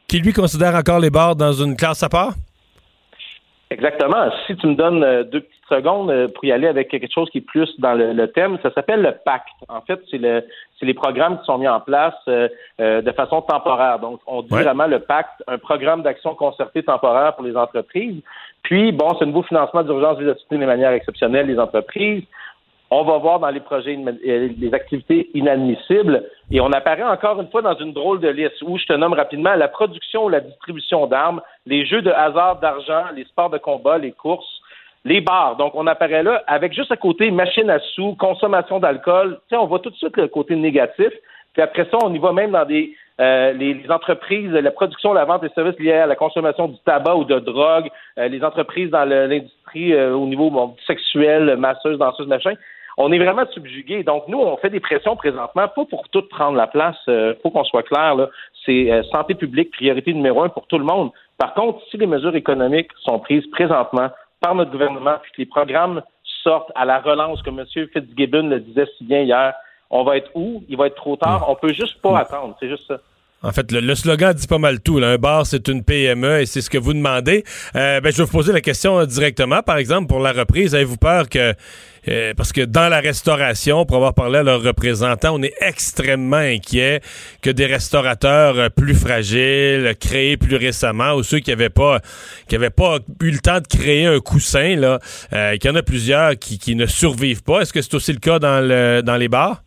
Qui lui considère encore les bars dans une classe à part? Exactement. Si tu me donnes euh, deux petites secondes euh, pour y aller avec quelque chose qui est plus dans le, le thème, ça s'appelle le pacte. En fait, c'est le c'est les programmes qui sont mis en place euh, euh, de façon temporaire. Donc, on dit Ouais. vraiment le pacte, un programme d'action concerté temporaire pour les entreprises. Puis, bon, c'est un nouveau financement d'urgence vise à soutenir de manière exceptionnelle les entreprises. On va voir dans les projets euh, les activités inadmissibles et on apparaît encore une fois dans une drôle de liste où je te nomme rapidement la production ou la distribution d'armes, les jeux de hasard d'argent, les sports de combat, les courses, les bars. Donc on apparaît là avec juste à côté machine à sous, consommation d'alcool. Tu on voit tout de suite le côté négatif. Puis après ça, on y va même dans des euh, les, les entreprises, la production, la vente des services liés à la consommation du tabac ou de drogue, euh, les entreprises dans l'industrie euh, au niveau bon, sexuel, masseuse, danseuse, machin. On est vraiment subjugué. Donc, nous, on fait des pressions présentement, pas pour tout prendre la place. Euh, faut qu'on soit clair, là. C'est euh, santé publique, priorité numéro un pour tout le monde. Par contre, si les mesures économiques sont prises présentement par notre gouvernement, puis que les programmes sortent à la relance, comme M. Fitzgibbon le disait si bien hier, on va être où? Il va être trop tard. On peut juste pas attendre. C'est juste ça. En fait, le, le slogan dit pas mal tout. là. Un bar, c'est une PME et c'est ce que vous demandez. Euh, ben, je vais vous poser la question euh, directement. Par exemple, pour la reprise, avez-vous peur que... euh, parce que dans la restauration, pour avoir parlé à leurs représentants, on est extrêmement inquiet que des restaurateurs euh, plus fragiles, créés plus récemment, ou ceux qui n'avaient pas, qui avaient pas eu le temps de créer un coussin, là, qu'il y en a plusieurs qui, qui ne survivent pas. Est-ce que c'est aussi le cas dans, le, dans les bars?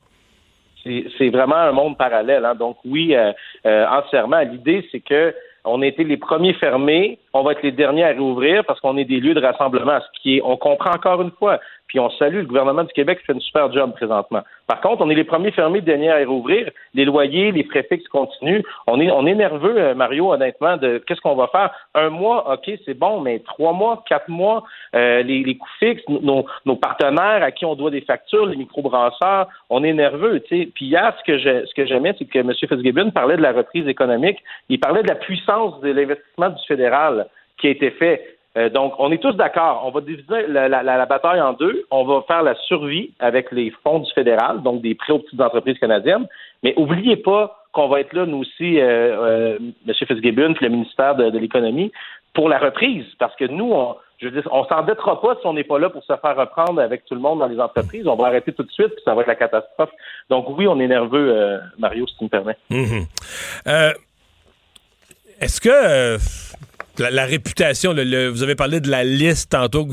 C'est vraiment un monde parallèle. hein. Donc oui, euh, euh, entièrement. L'idée, c'est que on a été les premiers fermés, on va être les derniers à réouvrir parce qu'on est des lieux de rassemblement. Ce qui est, on comprend encore une fois. Puis on salue le gouvernement du Québec qui fait une super job présentement. Par contre, on est les premiers fermés, derniers à réouvrir. Les loyers, les frais fixes continuent. On est, on est nerveux, euh, Mario, honnêtement, de qu'est-ce qu'on va faire? Un mois, ok, c'est bon, mais trois mois, quatre mois, euh, les, les coûts fixes, nos, nos partenaires à qui on doit des factures, les microbrasseurs, on est nerveux, tu sais. Puis hier, ce que je, ce que j'aimais, c'est que M. Fitzgibbon parlait de la reprise économique. Il parlait de la puissance de l'investissement du fédéral qui a été fait. Euh, donc, on est tous d'accord. On va diviser la, la- bataille en deux. On va faire la survie avec les fonds du fédéral, donc des prêts aux petites entreprises canadiennes. Mais oubliez pas qu'on va être là, nous aussi, euh, euh, M. Fitzgibbon, puis le ministère de, l'Économie, pour la reprise. Parce que nous, on, je veux dire, on s'endettera pas si on n'est pas là pour se faire reprendre avec tout le monde dans les entreprises. On va arrêter tout de suite, puis ça va être la catastrophe. Donc oui, on est nerveux, euh, Mario, si tu me permets. Mhm. Euh, Est-ce que la, la réputation, le- le- vous avez parlé de la liste tantôt,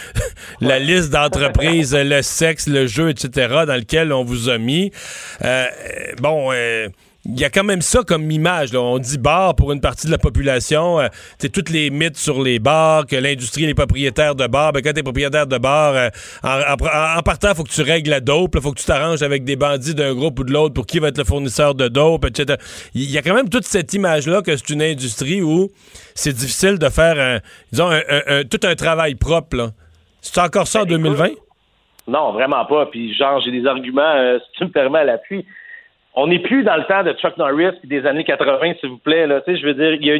la liste d'entreprises, le sexe, le jeu, etc., dans lequel on vous a mis. Euh, bon, euh, il y a quand même ça comme image. là. On dit bar pour une partie de la population. Euh, c'est toutes les mythes sur les bars, que l'industrie est propriétaire de bars. Ben, quand t'es propriétaire de bar, euh, en, en- en partant, faut que tu règles la dope. Il faut que tu t'arranges avec des bandits d'un groupe ou de l'autre pour qui va être le fournisseur de dope, etc. Il y a quand même toute cette image-là que c'est une industrie où c'est difficile de faire, un, disons, un- tout un travail propre. là. C'est encore ça en 2020? Non, vraiment pas. Puis genre, j'ai des arguments, euh, si tu me permets, à l'appui. On n'est plus dans le temps de Chuck Norris des années 80, s'il vous plaît. Là. Tu sais, je veux dire, il y, a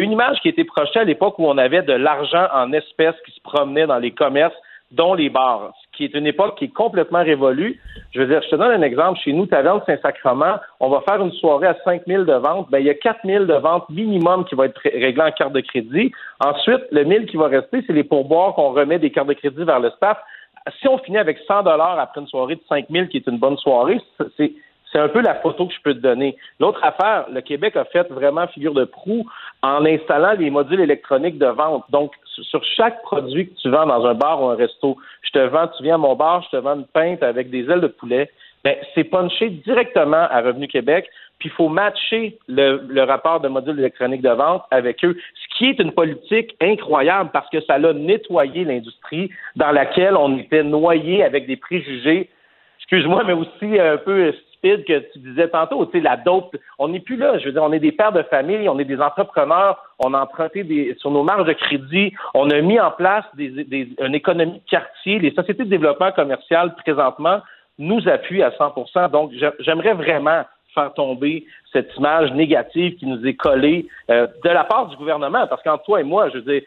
une, image qui a été projetée à l'époque où on avait de l'argent en espèces qui se promenait dans les commerces, dont les bars, ce qui est une époque qui est complètement révolue. Je veux dire, je te donne un exemple. Chez nous, Taverne Saint-Sacrement, on va faire une soirée à 5 000 de ventes. Ben, il y a 4 000 de ventes minimum qui va être ré- réglé en carte de crédit. Ensuite, le 1000 qui va rester, c'est les pourboires qu'on remet des cartes de crédit vers le staff. Si on finit avec 100 dollars après une soirée de 5 000 qui est une bonne soirée, c'est c'est un peu la photo que je peux te donner. L'autre affaire, le Québec a fait vraiment figure de proue en installant les modules électroniques de vente. Donc, sur- chaque produit que tu vends dans un bar ou un resto, je te vends, tu viens à mon bar, je te vends une pinte avec des ailes de poulet, ben, c'est punché directement à Revenu Québec, puis il faut matcher le, le rapport de modules électroniques de vente avec eux, ce qui est une politique incroyable parce que ça l'a nettoyé l'industrie dans laquelle on était noyé avec des préjugés excuse-moi, mais aussi un peu que tu disais tantôt, tu sais, la dope, on n'est plus là. Je veux dire, on est des pères de famille, on est des entrepreneurs, on a emprunté sur nos marges de crédit, on a mis en place des, une économie de quartier. Les sociétés de développement commercial, présentement, nous appuie à 100% Donc, j'aimerais vraiment faire tomber cette image négative qui nous est collée euh, de la part du gouvernement. Parce qu'entre toi et moi, je veux dire,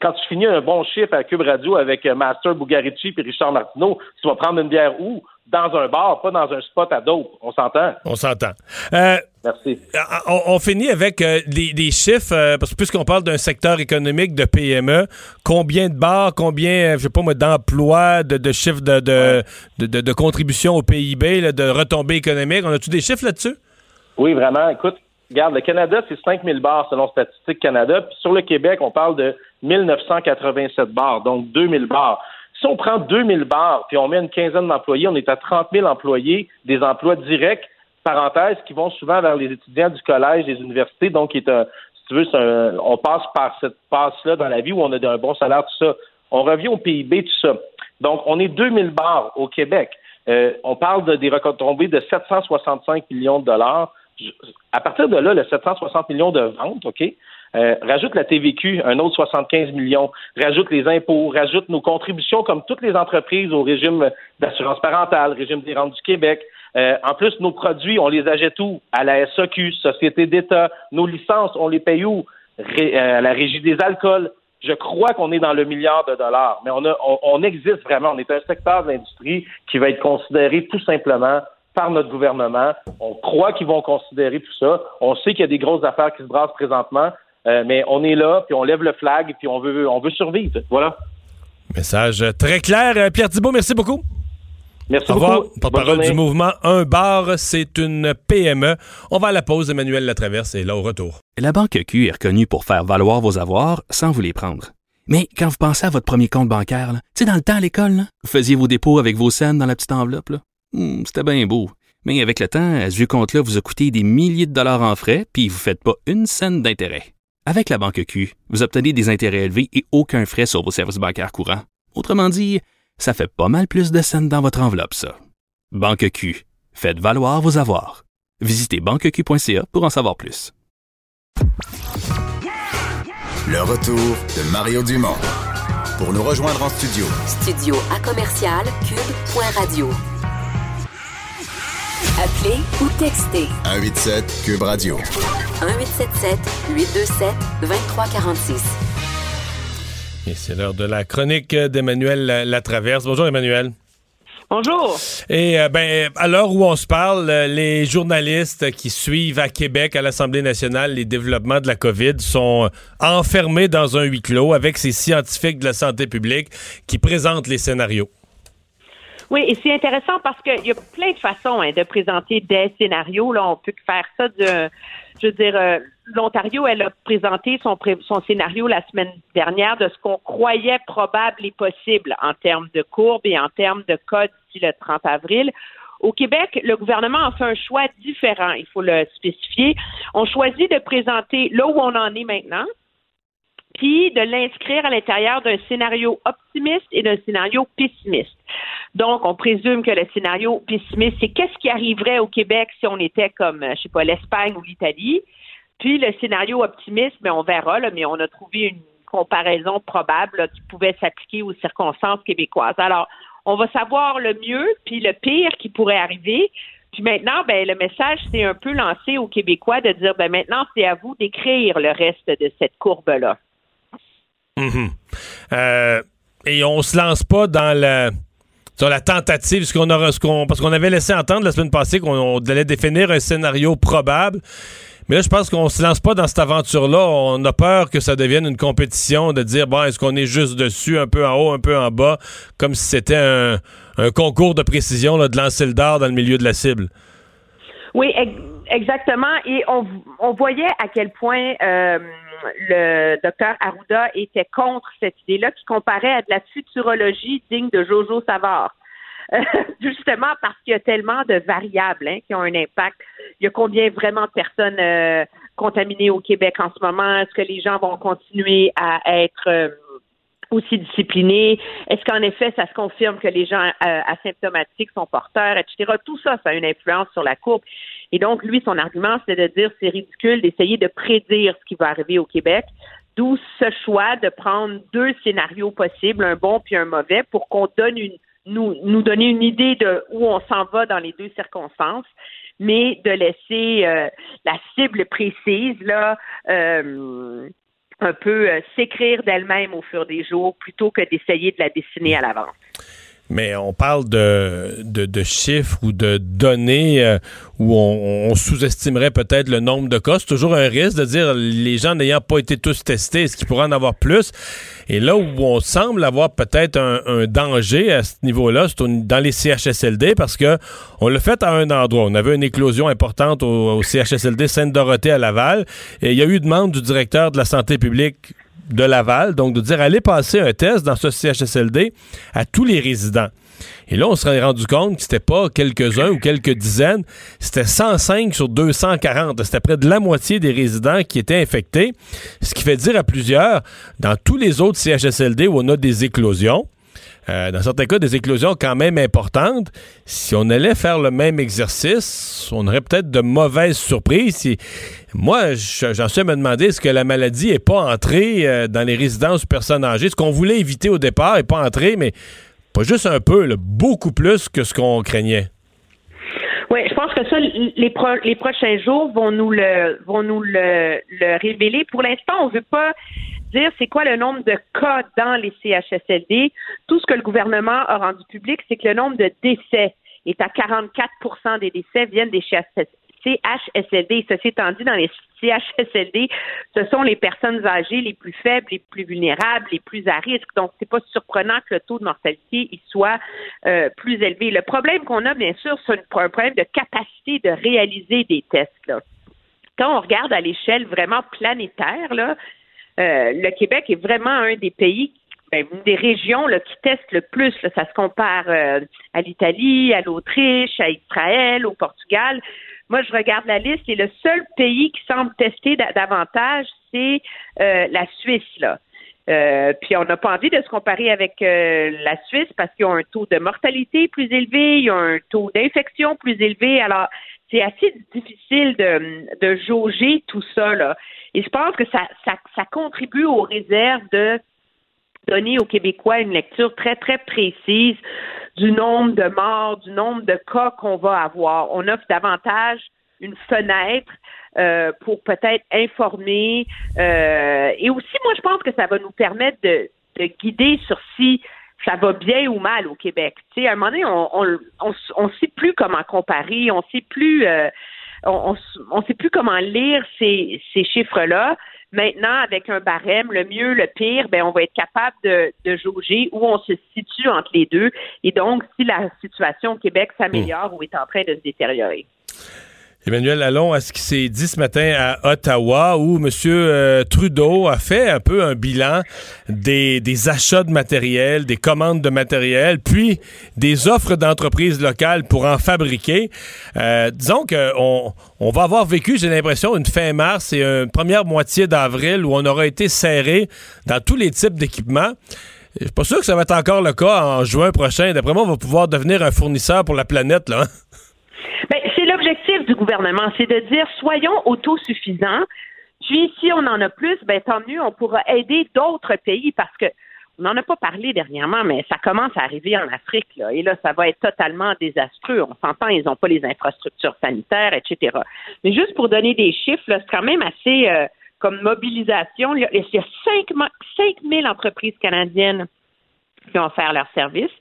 quand tu finis un bon chiffre à Cube Radio avec euh, Master Bugarici et Richard Martineau, tu vas prendre une bière où? Dans un bar, pas dans un spot à dope. On s'entend? On s'entend. Euh, Merci. On, finit avec des, chiffres, parce que puisqu'on parle d'un secteur économique de PME, combien de bars, combien, je sais pas moi, d'emplois, de, chiffres de, de, de, contribution au PIB, de retombées économiques, on a-tu des chiffres là-dessus? Oui, vraiment. Écoute, regarde, le Canada, c'est 5000 bars selon Statistique Canada. Puis sur le Québec, on parle de 1987 bars, donc 2000 bars. Si on prend 2000 bars puis on met une quinzaine d'employés, on est à 30 000 employés, des emplois directs, parenthèse, qui vont souvent vers les étudiants du collège, des universités. Donc, est un, si tu veux, on passe par cette passe-là dans la vie où on a un bon salaire, tout ça. On revient au PIB, tout ça. Donc, on est 2000 bars au Québec. Euh, on parle de des retombées de 765 millions de dollars à partir de là, le 760 millions de ventes, OK, euh, rajoute la TVQ, un autre 75 millions, rajoute les impôts, rajoute nos contributions comme toutes les entreprises au régime d'assurance parentale, régime des rentes du Québec. Euh, en plus, nos produits, on les achète où? À la SAQ, Société d'État. Nos licences, on les paye où? Euh, à la Régie des alcools. Je crois qu'on est dans le milliard de dollars, mais on, a, on existe vraiment. On est un secteur de l'industrie qui va être considéré tout simplement par notre gouvernement. On croit qu'ils vont considérer tout ça. On sait qu'il y a des grosses affaires qui se brassent présentement, euh, mais on est là, puis on lève le flag, puis on veut, on veut survivre. Voilà. Message très clair. Euh, Pierre Thibault, merci beaucoup. Merci Au revoir. Porte-parole du mouvement Un bar, c'est une PME. On va à la pause. Emmanuel Latraverse est là au retour. La Banque Q est reconnue pour faire valoir vos avoirs sans vous les prendre. Mais quand vous pensez à votre premier compte bancaire, tu sais, dans le temps à l'école, vous faisiez vos dépôts avec vos scènes dans la petite enveloppe. Là. Hmm, c'était bien beau. Mais avec le temps, à ce compte-là vous a coûté des milliers de dollars en frais, puis vous ne faites pas une scène d'intérêt. Avec la banque Q, vous obtenez des intérêts élevés et aucun frais sur vos services bancaires courants. Autrement dit, ça fait pas mal plus de scènes dans votre enveloppe, ça. Banque Q, faites valoir vos avoirs. Visitez banqueq.ca pour en savoir plus. Le retour de Mario Dumont. Pour nous rejoindre en studio. Studio à commercial cube.radio. Appelez ou textez. 187 Cube Radio. 1877 827 2346. Et c'est l'heure de la chronique d'Emmanuel Latraverse. Bonjour Emmanuel. Bonjour. Et euh, ben, à l'heure où on se parle, euh, les journalistes qui suivent à Québec, à l'Assemblée nationale, les développements de la COVID sont enfermés dans un huis clos avec ces scientifiques de la santé publique qui présentent les scénarios. Oui, et c'est intéressant parce qu'il y a plein de façons hein, de présenter des scénarios. Là, on peut faire ça de, je veux dire, euh, l'Ontario, elle a présenté son, son scénario la semaine dernière de ce qu'on croyait probable et possible en termes de courbe et en termes de code d'ici le 30 avril. Au Québec, le gouvernement a fait un choix différent, il faut le spécifier. On choisit de présenter là où on en est maintenant, puis de l'inscrire à l'intérieur d'un scénario optimiste et d'un scénario pessimiste. Donc, on présume que le scénario pessimiste, c'est qu'est-ce qui arriverait au Québec si on était comme, je sais pas, l'Espagne ou l'Italie. Puis le scénario optimiste, mais on verra, là, mais on a trouvé une comparaison probable qui pouvait s'appliquer aux circonstances québécoises. Alors, on va savoir le mieux, puis le pire qui pourrait arriver. Puis maintenant, ben, le message, c'est un peu lancé aux Québécois de dire, ben, maintenant, c'est à vous d'écrire le reste de cette courbe-là. Mhm. Euh, et on se lance pas dans la sur la tentative, ce qu'on aura, ce qu'on, parce qu'on avait laissé entendre la semaine passée qu'on allait définir un scénario probable. Mais là, je pense qu'on se lance pas dans cette aventure-là. On a peur que ça devienne une compétition de dire, bon, est-ce qu'on est juste dessus, un peu en haut, un peu en bas, comme si c'était un, concours de précision de lancer le dard dans le milieu de la cible? Oui, exactement. Et on, on voyait à quel point euh, le docteur Arruda était contre cette idée-là qui comparait à de la futurologie digne de Jojo Savard. justement parce qu'il y a tellement de variables hein, qui ont un impact. Il y a combien vraiment de personnes euh, contaminées au Québec en ce moment? Est-ce que les gens vont continuer à être euh, aussi disciplinés? Est-ce qu'en effet, ça se confirme que les gens euh, asymptomatiques sont porteurs, etc.? Tout ça, ça a une influence sur la courbe. Et donc, lui, son argument, c'est de dire c'est ridicule d'essayer de prédire ce qui va arriver au Québec. D'où ce choix de prendre deux scénarios possibles, un bon puis un mauvais, pour qu'on donne une, nous, nous donner une idée de où on s'en va dans les deux circonstances, mais de laisser euh, la cible précise là euh, un peu euh, s'écrire d'elle-même au fur des jours plutôt que d'essayer de la dessiner à l'avance. Mais on parle de, chiffres ou de données euh, où on, sous-estimerait peut-être le nombre de cas. C'est toujours un risque de dire les gens n'ayant pas été tous testés, est-ce qu'il pourrait en avoir plus? Et là où on semble avoir peut-être un, danger à ce niveau-là, c'est dans les CHSLD parce que on l'a fait à un endroit. On avait une éclosion importante au, CHSLD Sainte-Dorothée à Laval et il y a eu demande du directeur de la santé publique de Laval, donc de dire allez passer un test dans ce CHSLD à tous les résidents. Et là, on se rendu compte que c'était pas quelques-uns ou quelques dizaines, c'était 105 sur 240. C'était près de la moitié des résidents qui étaient infectés, ce qui fait dire à plusieurs, dans tous les autres CHSLD où on a des éclosions, euh, dans certains cas, des éclosions quand même importantes. Si on allait faire le même exercice, on aurait peut-être de mauvaises surprises. Moi, j'en suis à me demander est-ce que la maladie n'est pas entrée euh, dans les résidences personnes âgées? Ce qu'on voulait éviter au départ n'est pas entré, mais pas juste un peu, beaucoup plus que ce qu'on craignait. Oui, je pense que ça, les, prochains jours vont nous le vont nous le, le révéler. Pour l'instant, on veut pas dire c'est quoi le nombre de cas dans les CHSLD. Tout ce que le gouvernement a rendu public, c'est que le nombre de décès est à 44% des décès viennent des CHSLD. Ceci étant dit, dans les CHSLD, ce sont les personnes âgées les plus faibles, les plus vulnérables, les plus à risque. Donc, c'est pas surprenant que le taux de mortalité y soit euh, plus élevé. Le problème qu'on a, bien sûr, c'est un problème de capacité de réaliser des tests. Quand on regarde à l'échelle vraiment planétaire, euh, le Québec est vraiment un des pays ben, des régions qui testent le plus. ça se compare euh, à l'Italie, à l'Autriche, à Israël, au Portugal. Moi, je regarde la liste et le seul pays qui semble tester davantage, c'est euh, la Suisse. Là. puis on n'a pas envie de se comparer avec la Suisse parce qu'ils ont un taux de mortalité plus élevé, ils ont un taux d'infection plus élevé. Alors, c'est assez difficile de, de jauger tout ça. Là. Et je pense que ça, ça, ça contribue aux réserves de donner aux Québécois une lecture très, très précise du nombre de morts, du nombre de cas qu'on va avoir. On offre davantage une fenêtre euh, pour peut-être informer. Euh, et aussi, moi, je pense que ça va nous permettre de, de guider sur si ça va bien ou mal au Québec. Tu sais, à un moment donné, on on, on, on sait plus comment comparer, on sait plus euh, on ne sait plus comment lire ces, ces chiffres-là. Maintenant, avec un barème, le mieux, le pire, ben, on va être capable de, de jauger où on se situe entre les deux. Et donc, si la situation au Québec s'améliore ou est en train de se détériorer. Emmanuel, allons à ce qui s'est dit ce matin à Ottawa où M. Euh, Trudeau a fait un peu un bilan des, des, achats de matériel, des commandes de matériel, puis des offres d'entreprises locales pour en fabriquer. Euh, disons qu'on on va avoir vécu, j'ai l'impression, une fin mars et une première moitié d'avril où on aura été serré dans tous les types d'équipements. Je suis pas sûr que ça va être encore le cas en juin prochain. D'après moi, on va pouvoir devenir un fournisseur pour la planète. Là. Hein? Ben, du gouvernement, c'est de dire soyons autosuffisants. Puis si on en a plus, ben tant mieux, on pourra aider d'autres pays parce que on n'en a pas parlé dernièrement, mais ça commence à arriver en Afrique, là, et là, ça va être totalement désastreux. On s'entend, ils n'ont pas les infrastructures sanitaires, etc. Mais juste pour donner des chiffres, c'est quand même assez euh, comme mobilisation. Il y a, 5, 5 000 entreprises canadiennes qui ont offert leur service.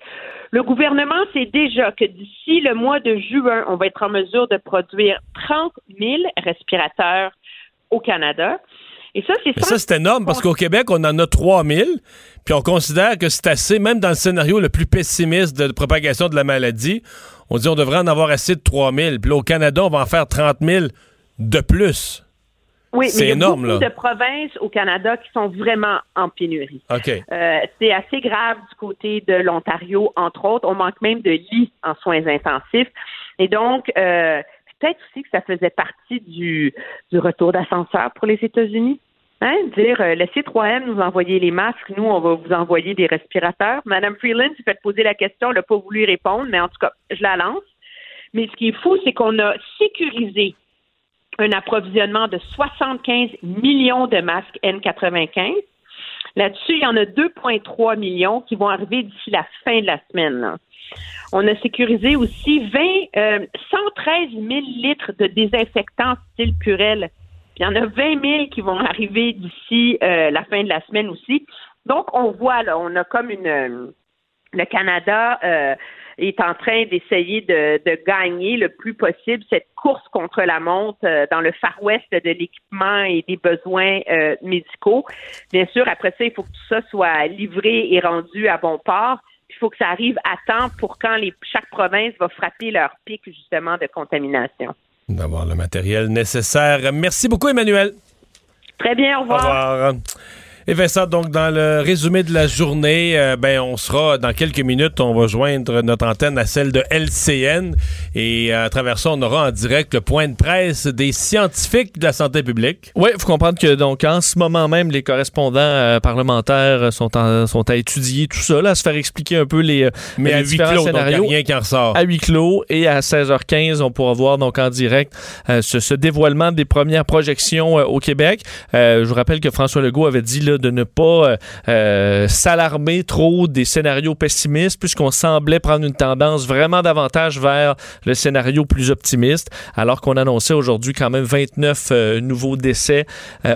Le gouvernement sait déjà que d'ici le mois de juin, on va être en mesure de produire 30 000 respirateurs au Canada. Et ça, c'est ça, c'est énorme parce qu'au Québec, on en a 3 000, puis on considère que c'est assez, même dans le scénario le plus pessimiste de propagation de la maladie, on dit on devrait en avoir assez de 3 000. Puis là, au Canada, on va en faire 30 000 de plus. Oui, mais il y a beaucoup de provinces au Canada qui sont vraiment en pénurie. Euh, c'est assez grave du côté de l'Ontario, entre autres. On manque même de lits en soins intensifs. Et donc, euh, peut-être aussi que ça faisait partie du, du retour d'ascenseur pour les États-Unis. Hein? Dire, euh, laissez 3M nous envoyer les masques, nous, on va vous envoyer des respirateurs. Madame Freeland s'est fait poser la question, elle n'a pas voulu répondre, mais en tout cas, je la lance. Mais ce qui est fou, c'est qu'on a sécurisé un approvisionnement de 75 millions de masques N95 Là-dessus, il y en a 2,3 millions qui vont arriver d'ici la fin de la semaine. On a sécurisé aussi 20, euh, 113 000 litres de désinfectants style Purel. Puis il y en a 20 000 qui vont arriver d'ici euh, la fin de la semaine aussi. Donc, on voit, là, on a comme une... euh, le Canada euh, est en train d'essayer de, de gagner le plus possible cette course contre la montre euh, dans le Far West de l'équipement et des besoins euh, médicaux. Bien sûr, après ça, il faut que tout ça soit livré et rendu à bon port. Il faut que ça arrive à temps pour quand les, chaque province va frapper leur pic justement de contamination. D'avoir le matériel nécessaire. Merci beaucoup, Emmanuel. Très bien, au Au revoir. Et Vincent, donc dans le résumé de la journée, euh, ben on sera dans quelques minutes, on va joindre notre antenne à celle de LCN et euh, à travers ça, on aura en direct le point de presse des scientifiques de la santé publique. Oui, il faut comprendre que donc en ce moment même, les correspondants euh, parlementaires sont, en- sont à étudier tout ça, là, à se faire expliquer un peu les, euh, Mais les à huis clos, donc a scénarios. rien qui en ressort. À huis clos et à 16h15, on pourra voir donc en direct ce, ce dévoilement des premières projections au Québec. Je vous rappelle que François Legault avait dit là, de ne pas euh, euh, s'alarmer trop des scénarios pessimistes puisqu'on semblait prendre une tendance vraiment davantage vers le scénario plus optimiste alors qu'on annonçait aujourd'hui quand même 29 euh, nouveaux décès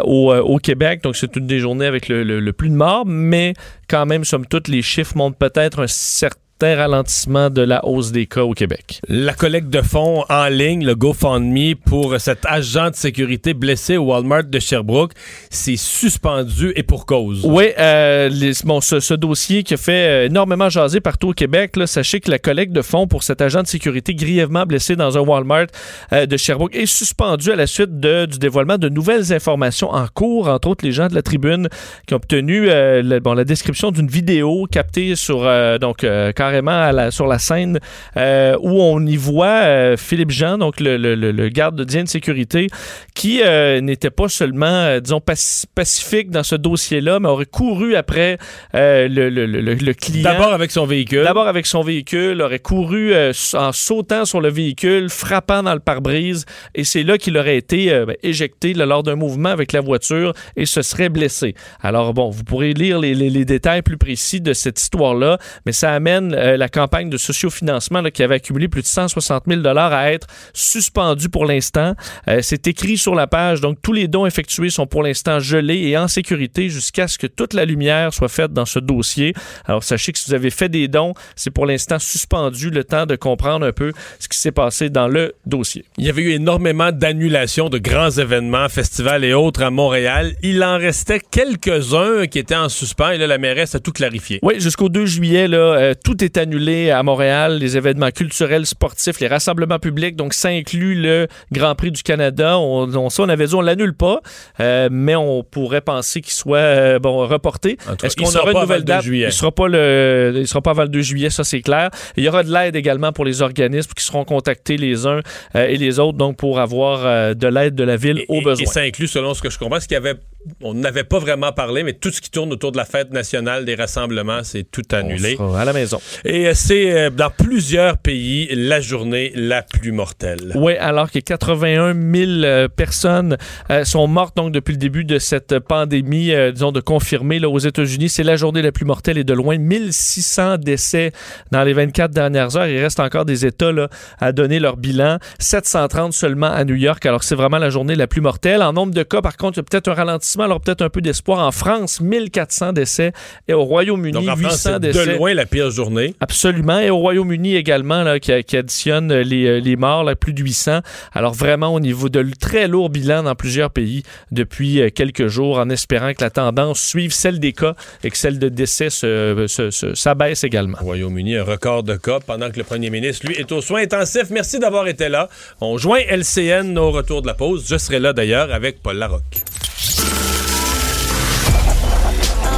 au, Québec. Donc c'est une des journées avec le, le- le plus de morts, mais quand même, somme toute, les chiffres montrent peut-être un certain ralentissement de la hausse des cas au Québec. La collecte de fonds en ligne, le GoFundMe pour cet agent de sécurité blessé au Walmart de Sherbrooke, c'est suspendu et pour cause. Oui, euh, les- bon, ce, ce dossier qui a fait euh, énormément jaser partout au Québec, là, sachez que la collecte de fonds pour cet agent de sécurité grièvement blessé dans un Walmart euh, de Sherbrooke est suspendue à la suite de- du dévoilement de nouvelles informations en cours, entre autres les gens de la tribune qui ont obtenu euh, le- bon, la description d'une vidéo captée sur donc carrément à la- sur la scène euh, où on y voit euh, Philippe Jean, donc le, le- le- garde de de sécurité, qui euh, n'était pas seulement, disons, paci- pacifique dans ce dossier-là, mais aurait couru après le, client. D'abord avec son véhicule. D'abord avec son véhicule, aurait couru en sautant sur le véhicule, frappant dans le pare-brise, et c'est là qu'il aurait été ben, éjecté là, lors d'un mouvement avec la voiture et se serait blessé. Alors bon, vous pourrez lire les, les- les détails plus précis de cette histoire-là, mais ça amène euh, la campagne de sociofinancement là, qui avait accumulé plus de 160 000 dollars à être suspendue pour l'instant. Euh, c'est écrit sur la page, donc tous les dons effectués sont pour l'instant gelés et en sécurité jusqu'à ce que toute la lumière soit faite dans ce dossier. Alors sachez que si vous avez fait des dons, c'est pour l'instant suspendu le temps de comprendre un peu ce qui s'est passé dans le dossier. Il y avait eu énormément d'annulations de grands événements, festivals et autres à Montréal. Il en restait quelques-uns qui étaient en suspens et là, la mairesse a tout clarifié. Oui, jusqu'au 2 juillet, là, euh, tout est annulé à Montréal, les événements culturels, sportifs, les rassemblements publics, donc ça inclut le Grand Prix du Canada. On, on, ça, on avait dit on l'annule pas, euh, mais on pourrait penser qu'il soit euh, bon reporté. Est-ce qu'on aura une nouvelle 2 date? juillet. Il sera pas le, il sera pas avant le 2 juillet, ça c'est clair. Il y aura de l'aide également pour les organismes qui seront contactés les uns euh, et les autres, donc pour avoir de l'aide de la ville au Et- besoin. Et ça inclut, selon ce que je comprends, ce qu'il y avait, on n'avait pas vraiment parlé, mais tout ce qui tourne autour de la fête nationale des rassemblements, c'est tout annulé. On sera à la maison. Et euh, c'est euh, dans plusieurs pays la journée la plus mortelle. Oui, alors que 81 000 euh, personnes sont mortes donc depuis le début de cette pandémie, disons de confirmer là, aux États-Unis. C'est la journée la plus mortelle et de loin 1600 décès dans les 24 dernières heures. Il reste encore des États là, à donner leur bilan. 730 seulement à New York, alors c'est vraiment la journée la plus mortelle. En nombre de cas, par contre, il y a peut-être un ralentissement, alors peut-être un peu d'espoir. En France, 1400 décès et au Royaume-Uni, Donc en France, 800 c'est décès. de loin la pire journée. Absolument. Et au Royaume-Uni également, là, qui, qui additionne les, euh, les morts, là, plus de 800. Alors vraiment au niveau de très lourd bilan dans plusieurs pays depuis euh, quelques jours, en espérant que la tendance suive celle des cas et que celle de décès se, se- se- s'abaisse également. Au Royaume-Uni, un record de cas pendant que le premier ministre, lui, est aux soins intensifs. Merci d'avoir été là. On joint LCN au retour de la pause. Je serai là d'ailleurs avec Paul Larocque.